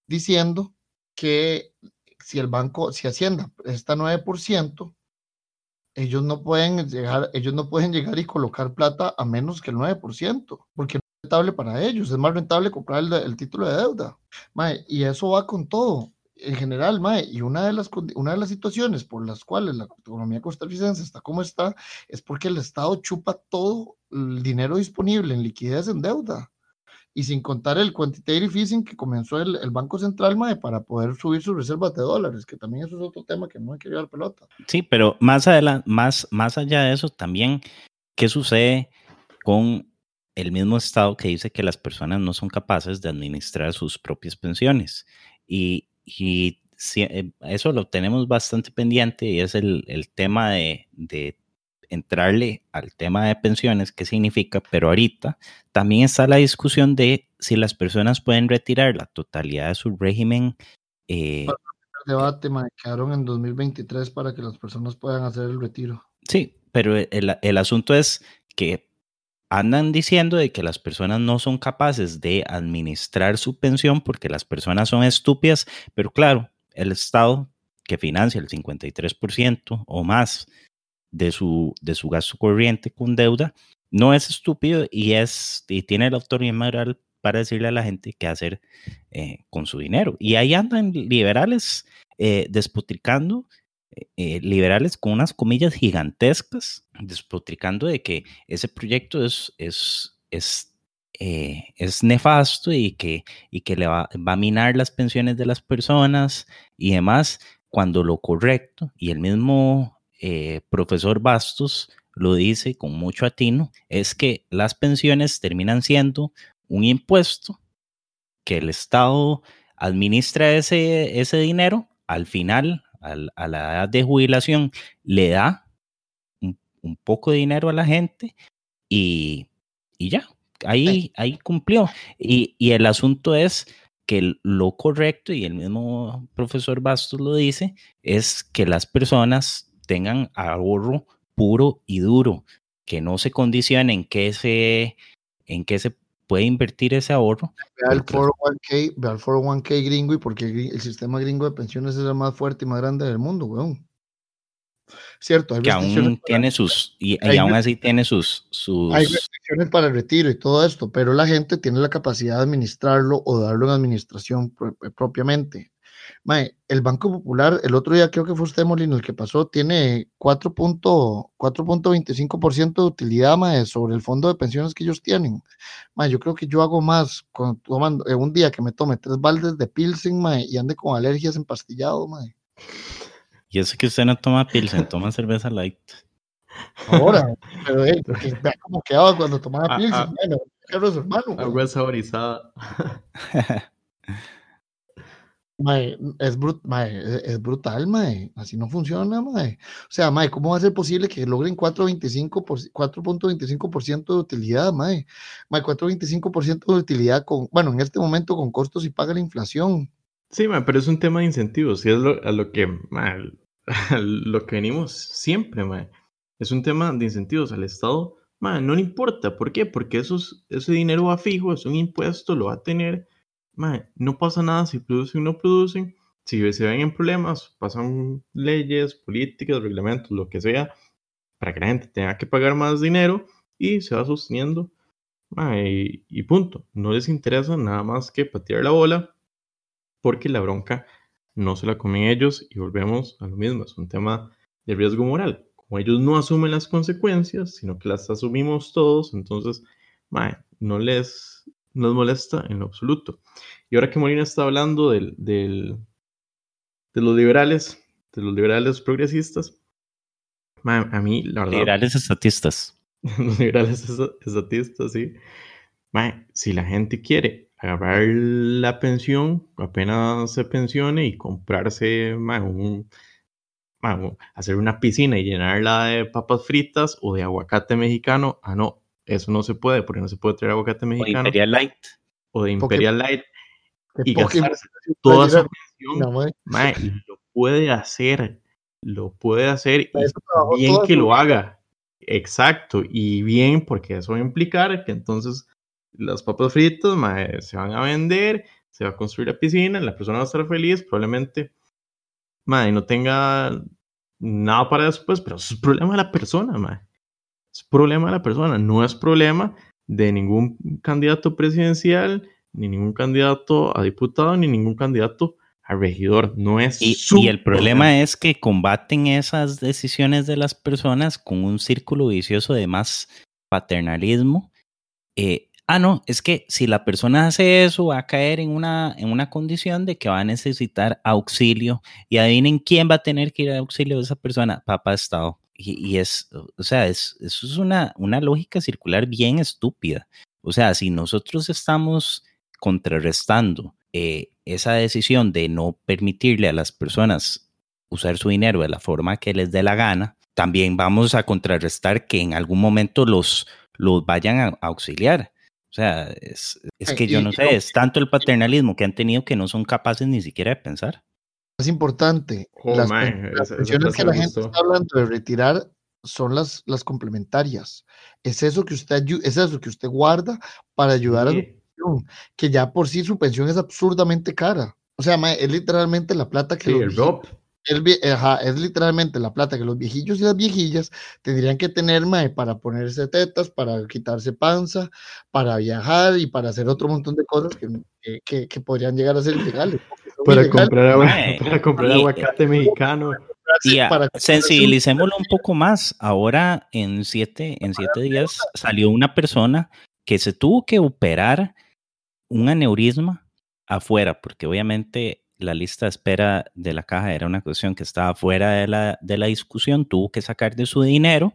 S4: diciendo que si el banco, si Hacienda está 9%, ellos no pueden llegar, ellos no pueden llegar y colocar plata a menos que el 9%, porque no es rentable para ellos, es más rentable comprar el, el título de deuda. Mae, y eso va con todo en general, Mae, y una de, las, una de las situaciones por las cuales la economía costarricense está como está, es porque el Estado chupa todo el dinero disponible en liquidez en deuda. Y sin contar el quantitative easing que comenzó el, Banco Central, Mae, para poder subir sus reservas de dólares, que también eso es otro tema que no hay que llevar pelota.
S5: Sí, pero más adelante, más, más allá de eso, también, ¿qué sucede con el mismo Estado que dice que las personas no son capaces de administrar sus propias pensiones? Y, y si- eh, eso lo tenemos bastante pendiente y es el, el tema de, de entrarle al tema de pensiones, qué significa, pero ahorita también está la discusión de si las personas pueden retirar la totalidad de su régimen. eh,
S4: debate, quedaron en 2023 para que las personas puedan hacer el retiro.
S5: Sí, pero el, el asunto es que andan diciendo de que las personas no son capaces de administrar su pensión porque las personas son estúpidas, pero claro, el Estado que financia el 53% o más de su, de su gasto corriente con deuda, no es estúpido y, es, y tiene la autoridad moral para decirle a la gente qué hacer eh, con su dinero. Y ahí andan liberales eh, despotricando eh, liberales con unas comillas gigantescas, despotricando de que ese proyecto es, es, es, eh, es nefasto y que, y que le va, va, a minar las pensiones de las personas y demás, cuando lo correcto, y el mismo eh, profesor Bastos lo dice con mucho atino, es que las pensiones terminan siendo un impuesto que el Estado administra ese, ese dinero al final a la edad de jubilación le da un, un, poco de dinero a la gente y, y ya, ahí, ahí cumplió. Y, y, el asunto es que lo correcto, y el mismo profesor Bastos lo dice, es que las personas tengan ahorro puro y duro, que no se condicionen que se, en qué se puede invertir ese ahorro.
S4: Ve al 401k, ve al 401k gringo y porque el sistema gringo de pensiones es el más fuerte y más grande del mundo, weón. Cierto,
S5: hay que aún tiene sus, y, y aún así tiene sus, sus...
S4: Hay restricciones para el retiro y todo esto, pero la gente tiene la capacidad de administrarlo o darlo en administración pro, propiamente. Mae, el Banco Popular, el otro día creo que fue usted, Molino, el que pasó, tiene 4.25% de utilidad, mae, sobre el fondo de pensiones que ellos tienen. Mae, yo creo que yo hago más con, tomando, eh, un día que me tome tres baldes de Pilsen, mae, y ande con alergias empastillado, mae.
S5: Y eso que usted no toma Pilsen, toma cerveza light.
S4: Ahora, pero eh, vea cómo quedaba cuando tomaba Pilsen, ah, bueno, era su hermano.
S3: Agua saborizada.
S4: Mae, es, brut, mae, es, brutal, mae. Así no funciona, mae. O sea, mae, ¿cómo va a ser posible que logren 4.25% de utilidad, mae? Mae, 4.25% de utilidad con, bueno, en este momento con costos y paga la inflación.
S3: Sí, mae, pero es un tema de incentivos y es lo, a lo que, mae, a lo que venimos siempre, mae. Es un tema de incentivos al Estado, mae, no le importa. ¿Por qué? Porque esos, ese dinero va fijo, es un impuesto, lo va a tener No pasa nada si producen o no producen. Si se ven en problemas, pasan leyes, políticas, reglamentos, lo que sea, para que la gente tenga que pagar más dinero y se va sosteniendo. Y, punto. No les interesa nada más que patear la bola porque la bronca no se la comen ellos y volvemos a lo mismo, es un tema de riesgo moral. Como ellos no asumen las consecuencias, sino que las asumimos todos, entonces no les nos molesta en lo absoluto. Y ahora que Molina está hablando del, del, de los liberales, de los liberales progresistas, a mí, la verdad.
S5: Liberales estatistas.
S3: los liberales estatistas, sí. si la gente quiere agarrar la pensión, apenas se pensione y comprarse un, hacer una piscina y llenarla de papas fritas o de aguacate mexicano, ah, no, eso no se puede, porque no se puede traer aguacate mexicano. O
S5: de Imperial Light.
S3: O de Imperial Light. Y gastarse toda esa pensión, lo puede hacer, lo puede hacer y bien que lo haga. Exacto, y bien porque eso va a implicar que entonces las papas fritas se van a vender, se va a construir la piscina, la persona va a estar feliz, probablemente y no tenga nada para después, pero eso es problema de la persona, es problema de la persona, no es problema de ningún candidato presidencial, ni ningún candidato a diputado, ni ningún candidato a regidor. No es
S5: y, y el problema, es que combaten esas decisiones de las personas con un círculo vicioso de más paternalismo. Eh, ah, no, es que si la persona hace eso, va a caer en una, en una condición de que va a necesitar auxilio. Y adivinen quién va a tener que ir a auxilio de esa persona, papá Estado. Y, es, o sea, es, eso es una, una lógica circular bien estúpida. O sea, si nosotros estamos contrarrestando eh, esa decisión de no permitirle a las personas usar su dinero de la forma que les dé la gana, también vamos a contrarrestar que en algún momento los, los vayan a auxiliar. O sea, es, es que yo no sé, es tanto el paternalismo que han tenido que no son capaces ni siquiera de pensar.
S4: Es importante,
S3: oh,
S4: las, pensiones que la gente está hablando de retirar son las, las complementarias. Es eso que usted es eso que usted guarda para ayudar a su pensión, que ya por sí su pensión es absurdamente cara. O sea, es literalmente la plata que
S3: sí,
S4: es literalmente la plata que los viejillos y las viejillas tendrían que tener mae, para ponerse tetas, para quitarse panza, para viajar y para hacer otro montón de cosas que, que, que podrían llegar a ser ilegales.
S3: Para comprar, para comprar aguacate mexicano.
S5: Y sensibilicémoslo un poco más. Ahora, en siete, en siete días, salió una persona que se tuvo que operar un aneurisma afuera, porque obviamente la lista de espera de la caja era una cuestión que estaba fuera de la, de la discusión, tuvo que sacar de su dinero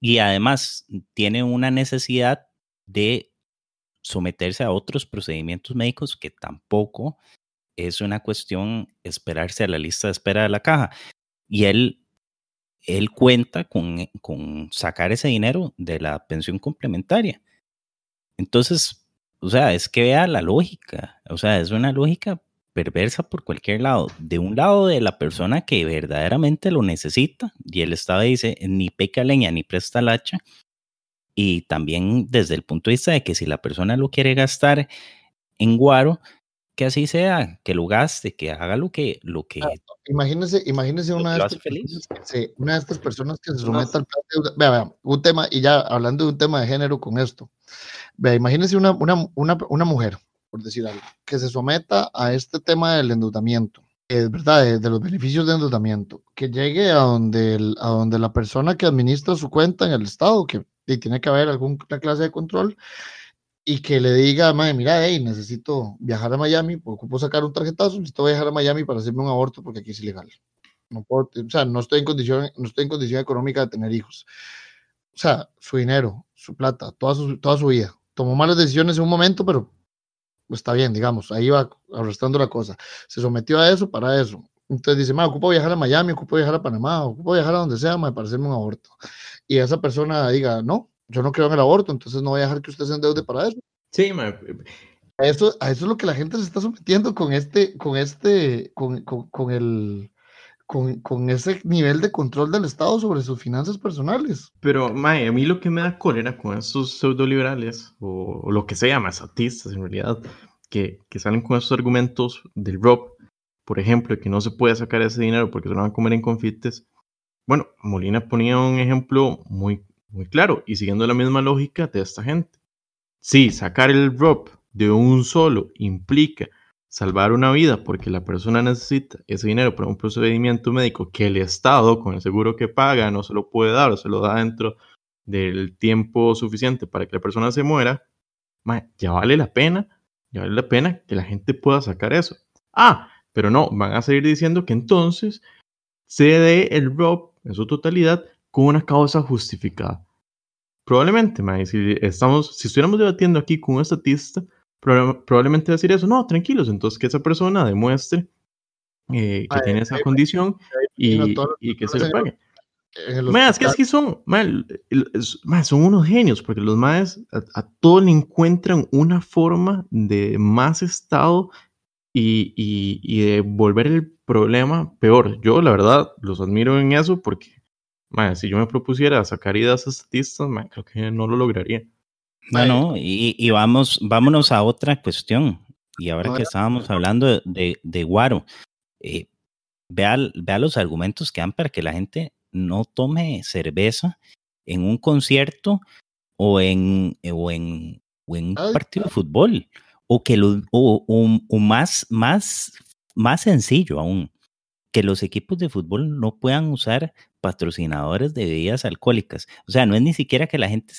S5: y además tiene una necesidad de someterse a otros procedimientos médicos que tampoco es una cuestión esperarse a la lista de espera de la caja. Y él, él cuenta con, con sacar ese dinero de la pensión complementaria. Entonces, o sea, es que vea la lógica, o sea, es una lógica perversa por cualquier lado. De un lado de la persona que verdaderamente lo necesita, y el Estado dice, ni peca leña ni presta la hacha, y también desde el punto de vista de que si la persona lo quiere gastar en guaro, que así sea, que lo gaste, que haga lo que... Lo que
S4: imagínese, imagínese una, de estas personas, una de estas personas que se someta al plan de Vea, vea, un tema, y ya hablando de un tema de género con esto. Vea, imagínese una, una, una, una mujer por decir algo, que se someta a este tema del endeudamiento, es verdad, de, los beneficios de endeudamiento, que llegue a donde, a donde la persona que administra su cuenta en el Estado, que tiene que haber alguna clase de control, y que le diga, madre, mira, hey, necesito viajar a Miami, ocupo sacar un tarjetazo, necesito viajar a Miami para hacerme un aborto porque aquí es ilegal. No puedo, o sea, no estoy en condición, no estoy en condición económica de tener hijos. O sea, su dinero, su plata, toda su, toda su vida. Tomó malas decisiones en un momento, pero está bien, digamos, ahí va arrastrando la cosa. Se sometió a eso para eso. Entonces dice, ma, ocupo viajar a Miami, ocupo viajar a Panamá, ocupo viajar a donde sea, ma, para hacerme un aborto. Y esa persona diga, no, yo no creo en el aborto, entonces no voy a dejar que usted se endeude para eso.
S3: Sí, ma.
S4: A eso, a eso es lo que la gente se está sometiendo con este, con este, con, con, con el, con, con, ese nivel de control del Estado sobre sus finanzas personales.
S3: Pero, Mae, a mí lo que me da cólera con esos pseudoliberales, o, o lo que se llama, artistas en realidad, que, que, salen con esos argumentos del ROP, por ejemplo, que no se puede sacar ese dinero porque se lo van a comer en confites. Bueno, Molina ponía un ejemplo muy, muy claro y siguiendo la misma lógica de esta gente. Sí, sacar el ROP de un solo implica salvar una vida porque la persona necesita ese dinero para un procedimiento médico que el Estado, con el seguro que paga, no se lo puede dar o se lo da dentro del tiempo suficiente para que la persona se muera, ya vale la pena, ya vale la pena que la gente pueda sacar eso. Ah, pero no, van a seguir diciendo que entonces se dé el ROP en su totalidad con una causa justificada. Probablemente, si, estamos, si estuviéramos debatiendo aquí con un estatista, probablemente decir eso, no, tranquilos, entonces que esa persona demuestre eh, que tiene esa condición y, que se le pague. es que así son, son unos genios, porque los maes a, a todos le encuentran una forma de más estado y, y, de volver el problema peor. Yo, la verdad, los admiro en eso porque, si yo me propusiera sacar ideas estatistas, creo que no lo lograría.
S5: Bueno, y, y, vamos, vámonos a otra cuestión. Y ahora que estábamos hablando de, de, Guaro, eh, vea, vea los argumentos que dan para que la gente no tome cerveza en un concierto o en, o en, o en un partido de fútbol. O que lo, o, o, más, más, más sencillo aún, que los equipos de fútbol no puedan usar patrocinadores de bebidas alcohólicas. O sea, no es ni siquiera que la gente,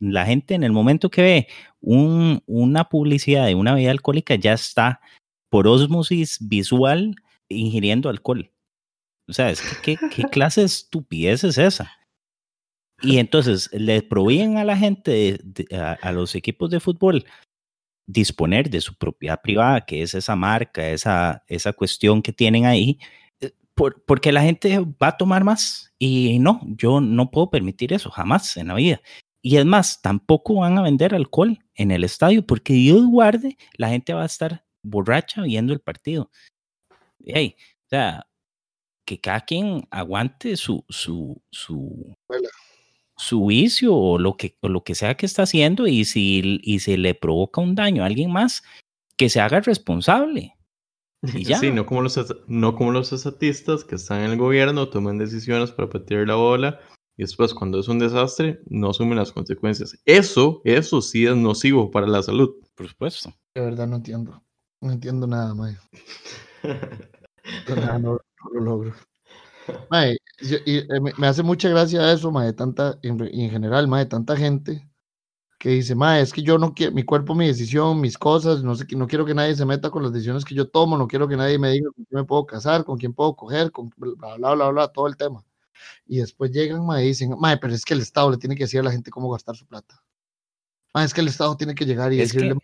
S5: la gente en el momento que ve un, una publicidad de una bebida alcohólica ya está por osmosis visual ingiriendo alcohol. O sea, es que, ¿qué, clase de estupidez es esa? Y entonces le prohíben a la gente, a, los equipos de fútbol, disponer de su propiedad privada, que es esa marca, esa, esa cuestión que tienen ahí, porque la gente va a tomar más y no, yo no puedo permitir eso jamás en la vida. Y es más, tampoco van a vender alcohol en el estadio porque Dios guarde, la gente va a estar borracha viendo el partido. Hey, o sea, que cada quien aguante su, su, su, su vicio o lo, que, o lo que sea que está haciendo y si y se le provoca un daño a alguien más, que se haga responsable.
S3: Sí, no como, los, no como los estatistas que están en el gobierno, toman decisiones para patear la bola y después cuando es un desastre no asumen las consecuencias. Eso, eso sí es nocivo para la salud.
S5: Por supuesto.
S4: De verdad no entiendo. No entiendo nada, May. no, lo logro. y, eh, me, hace mucha gracia eso, May, de tanta, en, en general, May, de tanta gente que dice, ma, es que yo no quiero, mi cuerpo, mi decisión, mis cosas, no sé, no quiero que nadie se meta con las decisiones que yo tomo, no quiero que nadie me diga con quién me puedo casar, con quién puedo coger, con bla, bla, bla, bla, todo el tema. Y después llegan, ma, y dicen, ma, pero es que el Estado le tiene que decir a la gente cómo gastar su plata. Ma, es que el Estado tiene que llegar y decirle...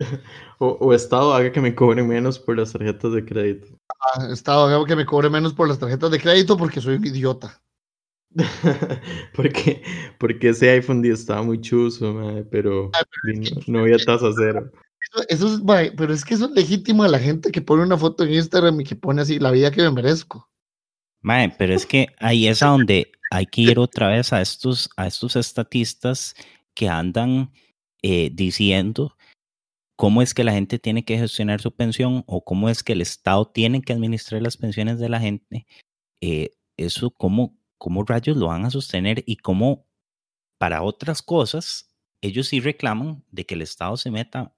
S3: o, Estado haga que me cobre menos por las tarjetas de crédito.
S4: Ah, Estado haga que me cobre menos por las tarjetas de crédito porque soy un idiota.
S3: porque, porque ese iPhone 10 estaba muy chuzo, pero, no, había tasa cero.
S4: Eso, es, pero es que eso es legítimo a la gente que pone una foto en Instagram y que pone así la vida que me merezco.
S5: Mae, pero es que ahí es a donde hay que ir otra vez a estos, a estos estatistas que andan eh, diciendo cómo es que la gente tiene que gestionar su pensión o cómo es que el Estado tiene que administrar las pensiones de la gente. Eh, eso, cómo, cómo rayos lo van a sostener y cómo para otras cosas ellos sí reclaman de que el Estado se meta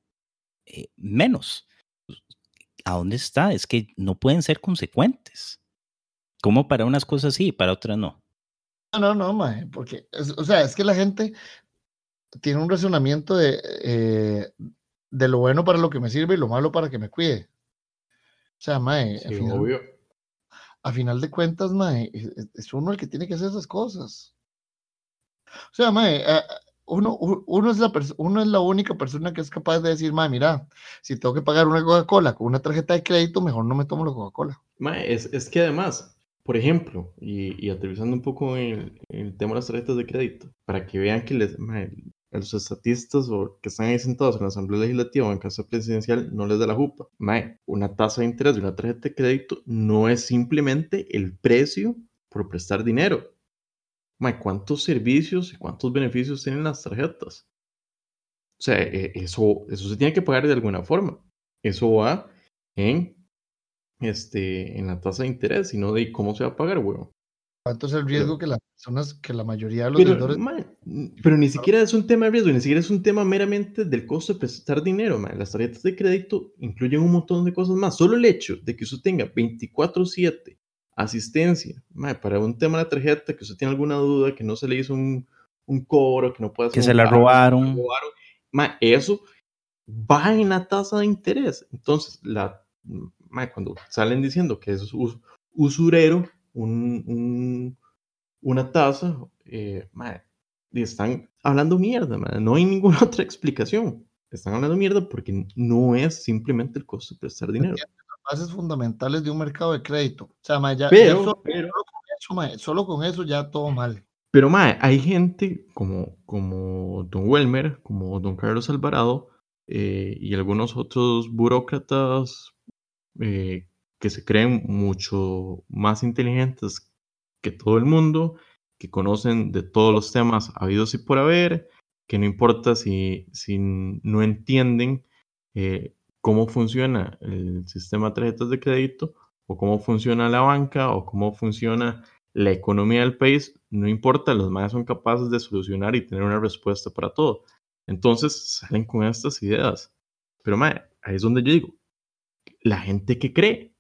S5: eh, menos. ¿A dónde está? Es que no pueden ser consecuentes. ¿Cómo para unas cosas sí y para otras no?
S4: No, no, no, porque, o sea, es que la gente tiene un razonamiento de, eh, de lo bueno para lo que me sirve y lo malo para que me cuide. O sea, mae,
S3: sí, obvio
S4: a final de cuentas, mae, es uno el que tiene que hacer esas cosas. O sea, mae, uno, uno, es la uno es la única persona que es capaz de decir, mae, mira, si tengo que pagar una Coca-Cola con una tarjeta de crédito, mejor no me tomo la Coca-Cola.
S3: Mae, es, es, que además, por ejemplo, y, y aterrizando un poco en el, tema de las tarjetas de crédito, para que vean que les, a los estatistas o que están ahí sentados en la Asamblea Legislativa o en Casa Presidencial no les da la jupa. Mae, una tasa de interés de una tarjeta de crédito no es simplemente el precio por prestar dinero. Mae, ¿cuántos servicios y cuántos beneficios tienen las tarjetas? O sea, e, eso, eso se tiene que pagar de alguna forma. Eso va en, este, en la tasa de interés y no de cómo se va a pagar, weón.
S4: ¿Cuánto es el riesgo que las personas, que la mayoría de los
S3: Pero,
S4: deudores
S3: mae, pero ni siquiera es un tema de riesgo, ni siquiera es un tema meramente del costo de prestar dinero. mae. Las tarjetas de crédito incluyen un montón de cosas más. Solo el hecho de que usted tenga 24/7 asistencia mae, para un tema de la tarjeta, que usted tiene alguna duda, que no se le hizo un, un cobro, que no puede hacer
S5: Que se la robaron.
S3: se robaron, mae, eso va en la tasa de interés. Entonces, la, cuando salen diciendo que eso es us- usurero, un, un- una tasa, eh, y están hablando mierda, mae, no hay ninguna otra explicación. Están hablando mierda porque no es simplemente el costo de prestar dinero.
S4: bases fundamentales de un mercado de crédito. O sea, mae, ya,
S3: Pero,
S4: solo,
S3: pero,
S4: solo con eso, solo con eso ya todo mal.
S3: pero mae, hay gente como, como Don Welmer, como Don Carlos Alvarado eh, y algunos otros burócratas eh, que se creen mucho más inteligentes que todo el mundo, que conocen de todos los temas habidos y por haber, que no importa si, si no entienden eh, cómo funciona el sistema de tarjetas de crédito o cómo funciona la banca o cómo funciona la economía del país, no importa, los más son capaces de solucionar y tener una respuesta para todo. Entonces salen con estas ideas. Pero mae, ahí es donde yo digo, la gente que cree,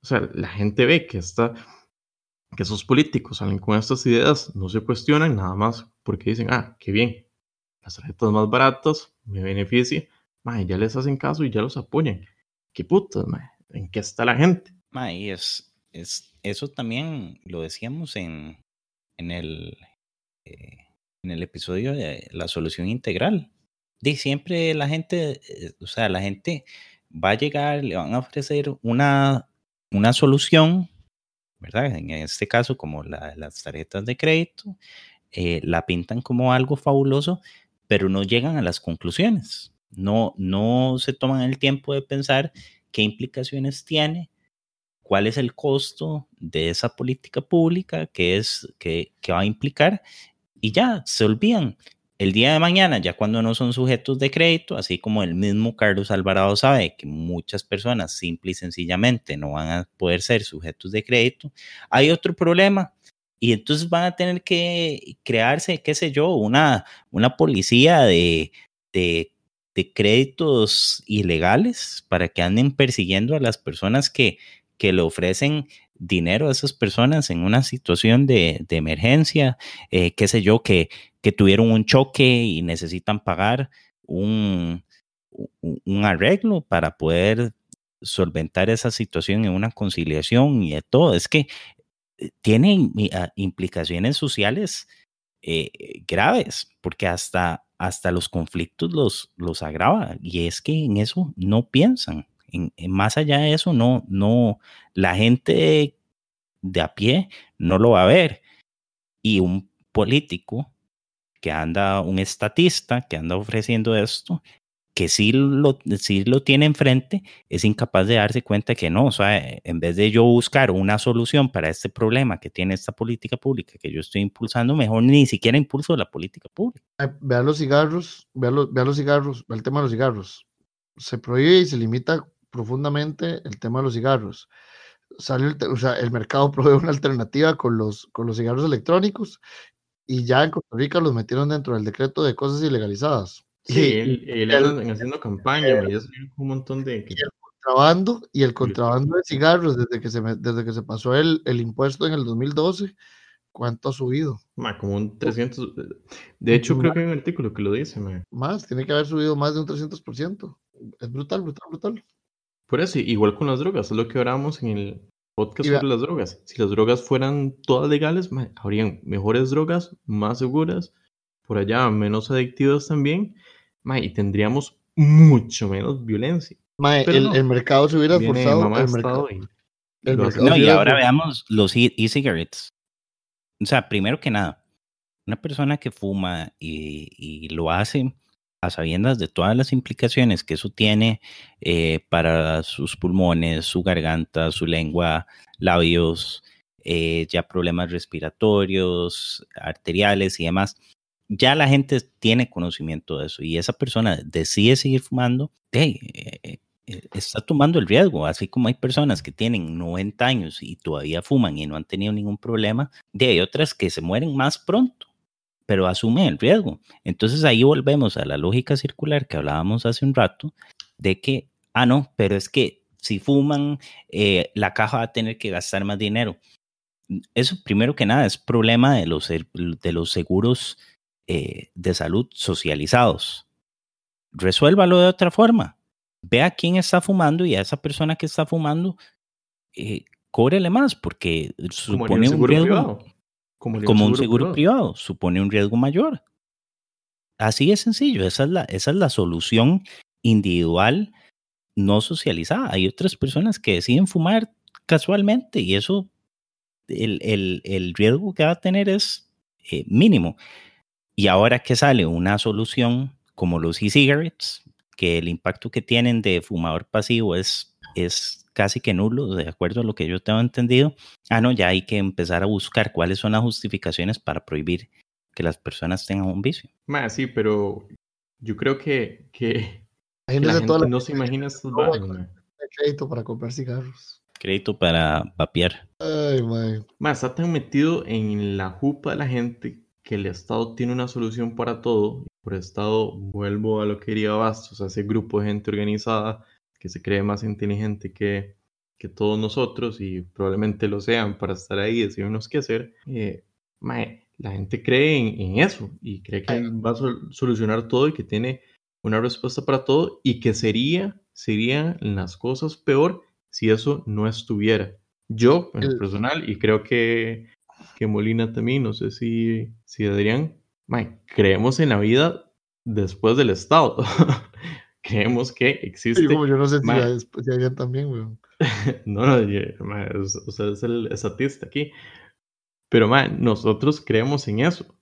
S3: o sea, la gente ve que está, que esos políticos salen con estas ideas, no se cuestionan nada más porque dicen, ah, qué bien, las tarjetas más baratas me beneficia, mae, ya les hacen caso y ya los apoyan. ¿Qué putas, mae? ¿En qué está la gente?
S5: Ma, y es, es, eso también lo decíamos en, en, el, eh, en el episodio de la solución integral. De siempre la gente, eh, o sea, la gente va a llegar, le van a ofrecer una, una solución, En este caso, como la- las tarjetas de crédito, eh, la pintan como algo fabuloso, pero no llegan a las conclusiones. No, no se toman el tiempo de pensar qué implicaciones tiene, cuál es el costo de esa política pública que, es, que, que va a implicar y ya se olvidan. El día de mañana, ya cuando no son sujetos de crédito, así como el mismo Carlos Alvarado sabe que muchas personas simple y sencillamente no van a poder ser sujetos de crédito, hay otro problema. Y entonces van a tener que crearse, qué sé yo, una, una policía de, de, de créditos ilegales para que anden persiguiendo a las personas que, que le ofrecen dinero a esas personas en una situación de, emergencia, eh, qué sé yo, que, tuvieron un choque y necesitan pagar un, arreglo para poder solventar esa situación en una conciliación y de todo. Es que eh, tiene im- implicaciones sociales eh, graves, porque hasta, hasta los conflictos los, los agrava. Y es que en eso no piensan. En, en más allá de eso, no, no, la gente de a pie no lo va a ver. Y un político que anda, un estatista que anda ofreciendo esto, que sí lo, sí lo tiene enfrente, es incapaz de darse cuenta que no, o sea, en vez de yo buscar una solución para este problema que tiene esta política pública que yo estoy impulsando, mejor ni siquiera impulso la política pública.
S4: Eh, Vea los cigarros, vea los, vea los cigarros, vea el tema de los cigarros. Se prohíbe y se limita profundamente el tema de los cigarros. Sale el, o sea, el mercado provee una alternativa con los, con los cigarros electrónicos y ya en Costa Rica los metieron dentro del decreto de cosas ilegalizadas.
S3: Sí,
S4: Y-
S3: él,
S4: el-
S3: haciendo campaña, un montón de... que-
S4: contrabando y el contrabando de cigarros desde que se, desde que se pasó el, el impuesto en el 2012, ¿cuánto ha subido?
S3: ma, como un 300... De hecho, creo que hay un artículo que lo dice, ma.
S4: Más, tiene que haber subido más de un 300%. Es brutal, brutal, brutal.
S3: Por eso, igual con las drogas, es lo que hablábamos en el podcast sobre las drogas. Si las drogas fueran todas legales, ma, habrían mejores drogas, más seguras, por allá menos adictivas también, y tendríamos mucho menos violencia. Pero
S4: el,
S3: no.
S4: el mercado se hubiera
S3: mamá
S4: El mercado,
S3: y
S4: el mercado
S5: No, y ahora veamos los e- e-cigarettes. O sea, primero que nada, una persona que fuma y, y lo hace a sabiendas de todas las implicaciones que eso tiene eh, para sus pulmones, su garganta, su lengua, labios, eh, ya problemas respiratorios, arteriales y demás. Ya la gente tiene conocimiento de eso y esa persona decide seguir fumando, hey, eh, está tomando el riesgo, así como hay personas que tienen 90 años y todavía fuman y no han tenido ningún problema, de hay otras que se mueren más pronto, pero asumen el riesgo. Entonces ahí volvemos a la lógica circular que hablábamos hace un rato, de que, ah, no, pero es que si fuman, eh, la caja va a tener que gastar más dinero. Eso, primero que nada, es problema de los, de los seguros eh, de salud socializados. Resuélvalo de otra forma. Ve a quién está fumando y a esa persona que está fumando, eh, cóbrele más, porque supone un, riesgo. Como, un seguro privado. supone un riesgo mayor. Así es sencillo, esa es la, esa es la solución individual no socializada. Hay otras personas que deciden fumar casualmente y eso, el, el, el riesgo que va a tener es eh, mínimo. Y ahora que sale una solución como los e-cigarettes, que el impacto que tienen de fumador pasivo es, es casi que nulo, de acuerdo a lo que yo tengo entendido, ah, no, ya hay que empezar a buscar cuáles son las justificaciones para prohibir que las personas tengan un vicio.
S3: sí, pero yo creo que, que, la gente no se imagina estos
S4: Crédito para comprar cigarros.
S5: Crédito para vapear.
S4: Ay, man.
S3: Más, está tan metido en la jupa de la gente que el Estado tiene una solución para todo. Por Estado vuelvo a lo que quería Bastos, a ese grupo de gente organizada que se cree más inteligente que, que todos nosotros y probablemente lo sean para estar ahí y decirnos qué hacer. Eh, la gente cree en, eso y cree que va a solucionar todo y que tiene una respuesta para todo y que sería, serían las cosas peor si eso no estuviera. Yo, en el personal, y creo que que Molina también, no sé si, si Adrián, creemos en la vida después del Estado. creemos que existe. Sí,
S4: como yo no sé si, Adrián también, weón.
S3: no, no, usted es el estatista aquí. Pero, man, nosotros creemos en eso.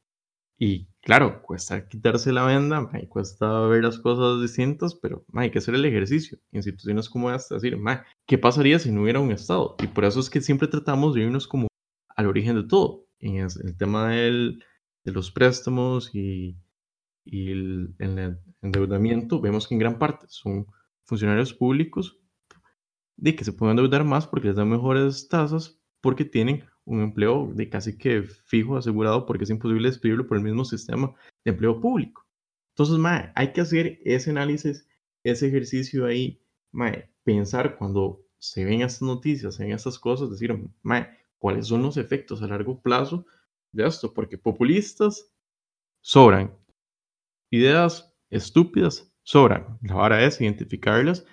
S3: Y claro, cuesta quitarse la venda, cuesta ver las cosas distintas, pero hay que hacer el ejercicio. Instituciones como esta, decir, ¿qué pasaría si no hubiera un Estado? Y por eso es que siempre tratamos de irnos como al origen de todo. En el tema del, de los préstamos y, y el, endeudamiento, vemos que en gran parte son funcionarios públicos de que se pueden endeudar más porque les dan mejores tasas, porque tienen un empleo de casi que fijo, asegurado, porque es imposible despedirlo por el mismo sistema de empleo público. Entonces, hay que hacer ese análisis, ese ejercicio ahí, pensar cuando se ven estas noticias, se ven estas cosas, decir, mae, cuáles son los efectos a largo plazo de esto, porque populistas sobran, ideas estúpidas sobran. La vara es identificarlas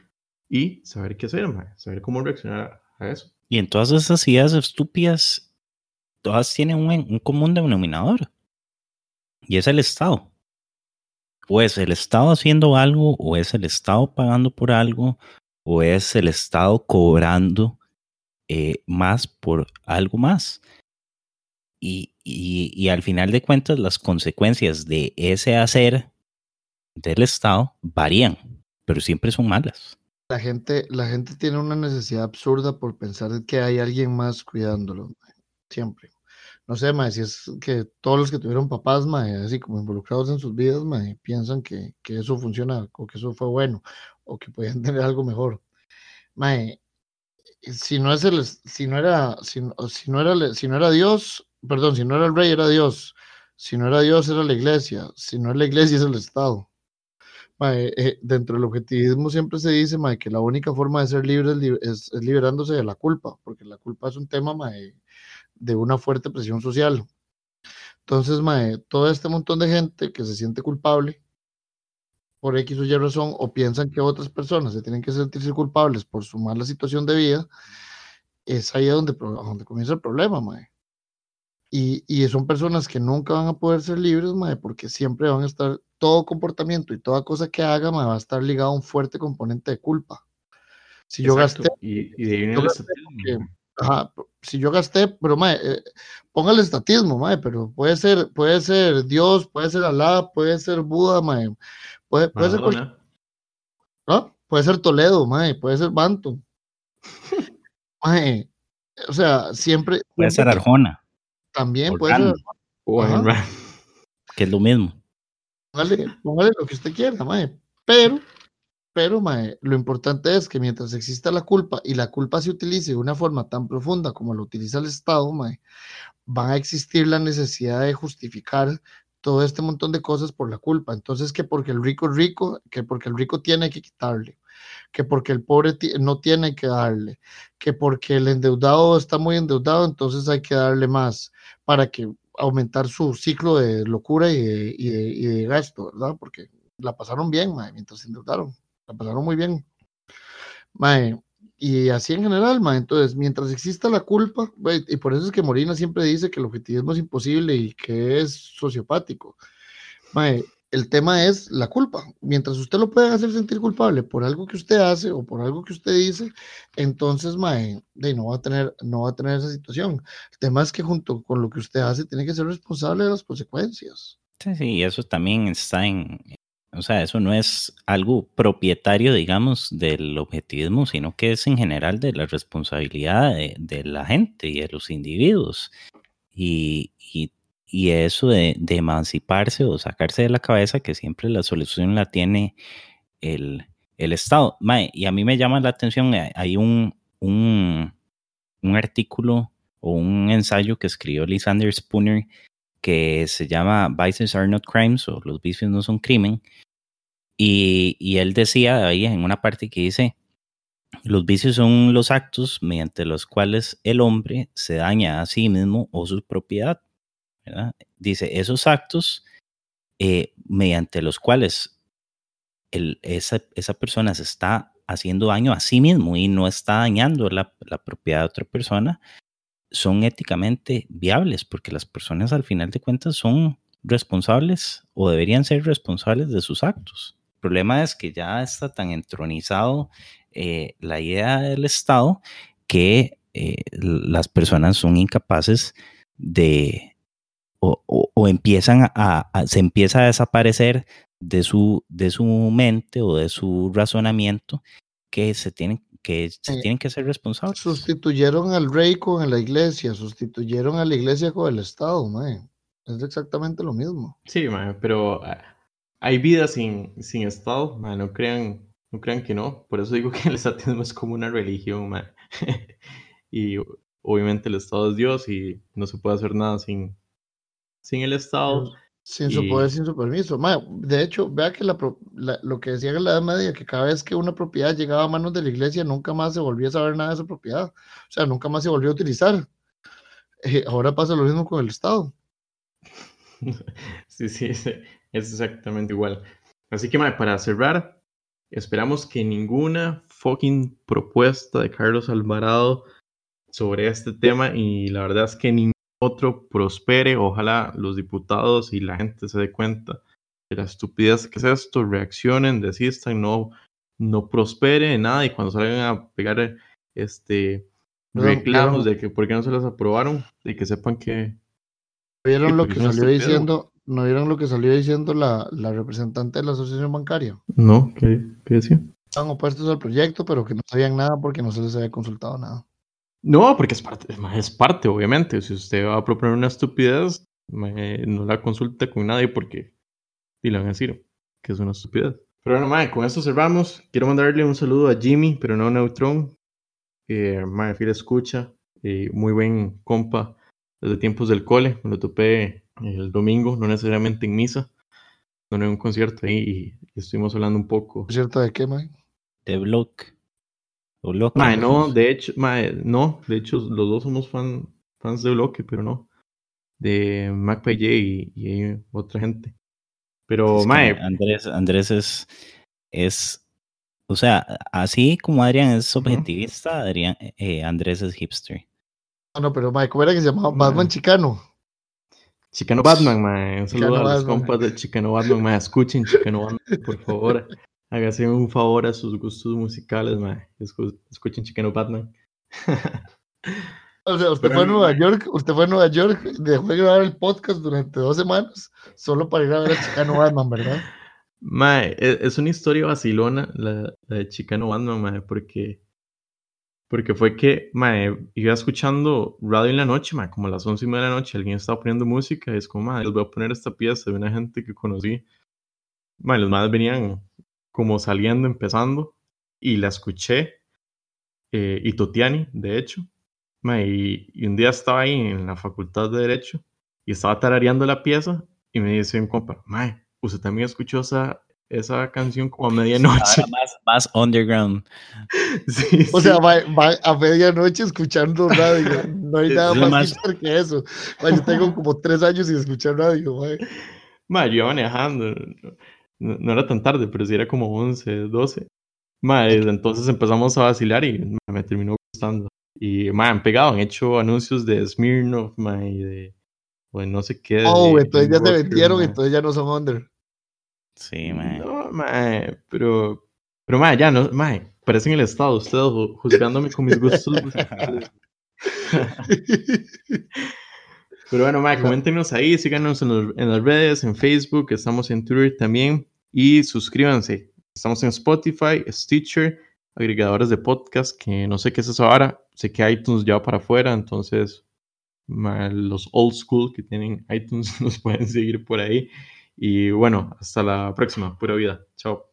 S3: y saber qué hacer, saber cómo reaccionar a eso.
S5: Y en todas esas ideas estúpidas, todas tienen un, un común denominador, y es el Estado. O es el Estado haciendo algo, o es el Estado pagando por algo, o es el Estado cobrando eh, más por algo más. Y, y, al final de cuentas, las consecuencias de ese hacer del Estado varían, pero siempre son malas.
S4: La gente, la gente tiene una necesidad absurda por pensar que hay alguien más cuidándolo, siempre. No sé, ma, si es que todos los que tuvieron papás, ma, así como involucrados en sus vidas, ma, piensan que, que, eso funciona o que eso fue bueno o que podían tener algo mejor. Ma, si no es el, si no era, si, si, no era, si no era Dios, perdón, si no era el rey, era Dios. Si no era Dios, era la iglesia. Si no es la iglesia, es el Estado. Eh, dentro del objetivismo siempre se dice que la única forma de ser libre es, liberándose de la culpa, porque la culpa es un tema de una fuerte presión social. Entonces, todo este montón de gente que se siente culpable por X o Y razón o piensan que otras personas se tienen que sentirse culpables por su mala situación de vida, es ahí donde, donde comienza el problema, mae. Y, y, son personas que nunca van a poder ser libres, mae, porque siempre van a estar, todo comportamiento y toda cosa que haga, mae, va a estar ligado a un fuerte componente de culpa. Si yo gasté...
S3: Y, de
S4: ajá, si yo gasté, pero mae, eh, ponga el estatismo, mae, pero puede ser, puede ser Dios, puede ser Alá, puede ser Buda, mae, Puede, ser ¿no? Puede ser Toledo, mae, puede ser Banto. o sea, siempre.
S5: Puede ser Arjona.
S4: También puede ser.
S5: Que es lo mismo.
S4: Póngale, póngale lo que usted quiera, mae. Pero, pero mae, lo importante es que mientras exista la culpa y la culpa se utilice de una forma tan profunda como lo utiliza el Estado, mae, van a existir la necesidad de justificar todo este montón de cosas por la culpa. Entonces, que porque el rico es rico, que porque el rico tiene que quitarle, que porque el pobre no tiene que darle, que porque el endeudado está muy endeudado, entonces hay que darle más para que aumentar su ciclo de locura y de, y de, y de gasto, ¿verdad? Porque la pasaron bien, mae, mientras se endeudaron, la pasaron muy bien. Mae, y así en general, mae, entonces, mientras exista la culpa, y por eso es que Morina siempre dice que el objetivismo es imposible y que es sociopático. Mae, el tema es la culpa. Mientras usted lo puede hacer sentir culpable por algo que usted hace o por algo que usted dice, entonces, mae, de, no va a tener, no va a tener esa situación. El tema es que junto con lo que usted hace, tiene que ser responsable de las consecuencias.
S5: Sí, sí, eso también está en, o sea, eso no es algo propietario, digamos, del objetivismo, sino que es en general de la responsabilidad de, de la gente y de los individuos. Y, y, y eso de, emanciparse o sacarse de la cabeza que siempre la solución la tiene el, el Estado. Y a mí me llama la atención, eh, hay un, un, un artículo o un ensayo que escribió Lysander Spooner que se llama Vices are not crimes o los vicios no son crimen. Y, y, él decía ahí en una parte que dice, los vicios son los actos mediante los cuales el hombre se daña a sí mismo o su propiedad. Dice, esos actos eh, mediante los cuales esa, esa persona se está haciendo daño a sí mismo y no está dañando la, la propiedad de otra persona, son éticamente viables, porque las personas al final de cuentas son responsables o deberían ser responsables de sus actos. El problema es que ya está tan entronizado eh, la idea del Estado que eh, las personas son incapaces de o, o, o empiezan a, a, se empieza a desaparecer de su, de su mente o de su razonamiento que se tienen que se
S4: Eh,
S5: tienen que ser responsables.
S4: Sustituyeron al rey con la iglesia, sustituyeron a la iglesia con el Estado, mae. Es exactamente lo mismo.
S3: Sí, mae, pero ah, hay vida sin, sin Estado, mae, no crean, no crean que no. Por eso digo que el estatismo es como una religión, mae. y obviamente el Estado es Dios y no se puede hacer nada sin, sin el Estado.
S4: Sin su
S3: Y-
S4: poder, sin su permiso. Mae, de hecho, vea que la la- lo que decían en la Edad Media, que cada vez que una propiedad llegaba a manos de la iglesia, nunca más se volvía a saber nada de esa propiedad. O sea, nunca más se volvió a utilizar. Eh, ahora pasa lo mismo con el Estado.
S3: Sí, sí, sí, es exactamente igual. Así que, mae, para cerrar, esperamos que ninguna fucking propuesta de Carlos Alvarado sobre este tema y la verdad es que ningún otro prospere. Ojalá los diputados y la gente se dé cuenta de la estupidez que es esto, reaccionen, desistan, no, no prospere nada y cuando salgan a pegar este reclamos de que por qué no se las aprobaron y que sepan que
S4: ¿Vieron lo que salió diciendo? ¿No vieron lo que salió diciendo la, la representante de la asociación bancaria?
S3: no, ¿qué, qué decía?
S4: Estaban opuestos al proyecto, pero que no sabían nada porque no se les había consultado nada.
S3: No, porque es parte, es parte, obviamente. Si usted va a proponer una estupidez, ma, no la consulta con nadie porque y le van a decir que es una estupidez. Pero bueno, ma, con esto cerramos. Quiero mandarle un saludo a Jimmy, pero no a Neutron. Eh, ma, fiel escucha, eh, muy buen compa desde tiempos del cole. Me lo topé el domingo, no necesariamente en misa, no en un concierto ahí y, estuvimos hablando un poco.
S4: ¿Es cierto de qué, Mike?
S5: De Block.
S3: Mae, no, de hecho, mae, no, de hecho, los dos somos fan, fans de Bloque, pero no. De MacPJ y, y otra gente. Pero,
S5: Es
S3: mae,
S5: Andrés, Andrés es, es, o sea, así como Adrián es objetivista, Adrián, eh, Andrés es hipster.
S4: Ah, no, pero Mike, ¿cómo era que se llamaba?
S3: Mae.
S4: Batman Chicano.
S3: Chicano Batman, mae, un saludo
S4: Chicano
S3: a los
S4: Batman.
S3: compas de Chicano Batman, mae, escuchen Chicano Batman, por favor. Hágase un favor a sus gustos musicales, mae. Escu- Escuchen Chicano Batman.
S4: O sea, usted
S3: Pero
S4: fue a Nueva. York, usted fue a Nueva York, dejó de grabar el podcast durante dos semanas solo para ir a ver a Chicano Batman, ¿verdad?
S3: Mae, e- es una historia vacilona la, la de Chicano Batman, mae, porque, porque fue que, mae, iba escuchando radio en la noche, mae, como a las once y media de la noche, alguien estaba poniendo música y es como, mae, les voy a poner esta pieza de una gente que conocí. Mae, los más venían como saliendo, empezando, y la escuché, eh, y Totiani, de hecho, mae, y, y un día estaba ahí en la facultad de Derecho y estaba tarareando la pieza y me dice un compa, mae, usted también escuchó esa, esa canción como a medianoche.
S5: Ahora más, más underground.
S3: Sí,
S4: O
S3: sí.
S4: sea, va, va a medianoche escuchando radio. No hay nada más,
S5: más-
S4: que eso. Ma, yo tengo como tres años sin escuchar radio. ma.
S3: Ma, yo iba manejando, no, no era tan tarde, pero sí era como 11, 12. Ma, desde entonces empezamos a vacilar y ma, me terminó gustando. Y ma, han pegado, han hecho anuncios de Smirnoff, ma, y de, o de no sé qué.
S4: Oh,
S3: de
S4: entonces ya se
S3: Walker,
S4: vendieron,
S3: ma.
S4: entonces ya no son under.
S5: Sí, mae.
S3: No, ma, pero, pero ma, ya no, ma, parecen el Estado, ustedes ju- juzgándome con mis gustos. Pero bueno, ma, coméntenos ahí, síganos en, los- en las redes, en Facebook, estamos en Twitter también y suscríbanse. Estamos en Spotify, Stitcher, agregadores de podcast, que no sé qué es eso ahora, sé que iTunes ya va para afuera, entonces los old school que tienen iTunes nos pueden seguir por ahí. Y bueno, hasta la próxima, pura vida. Chao.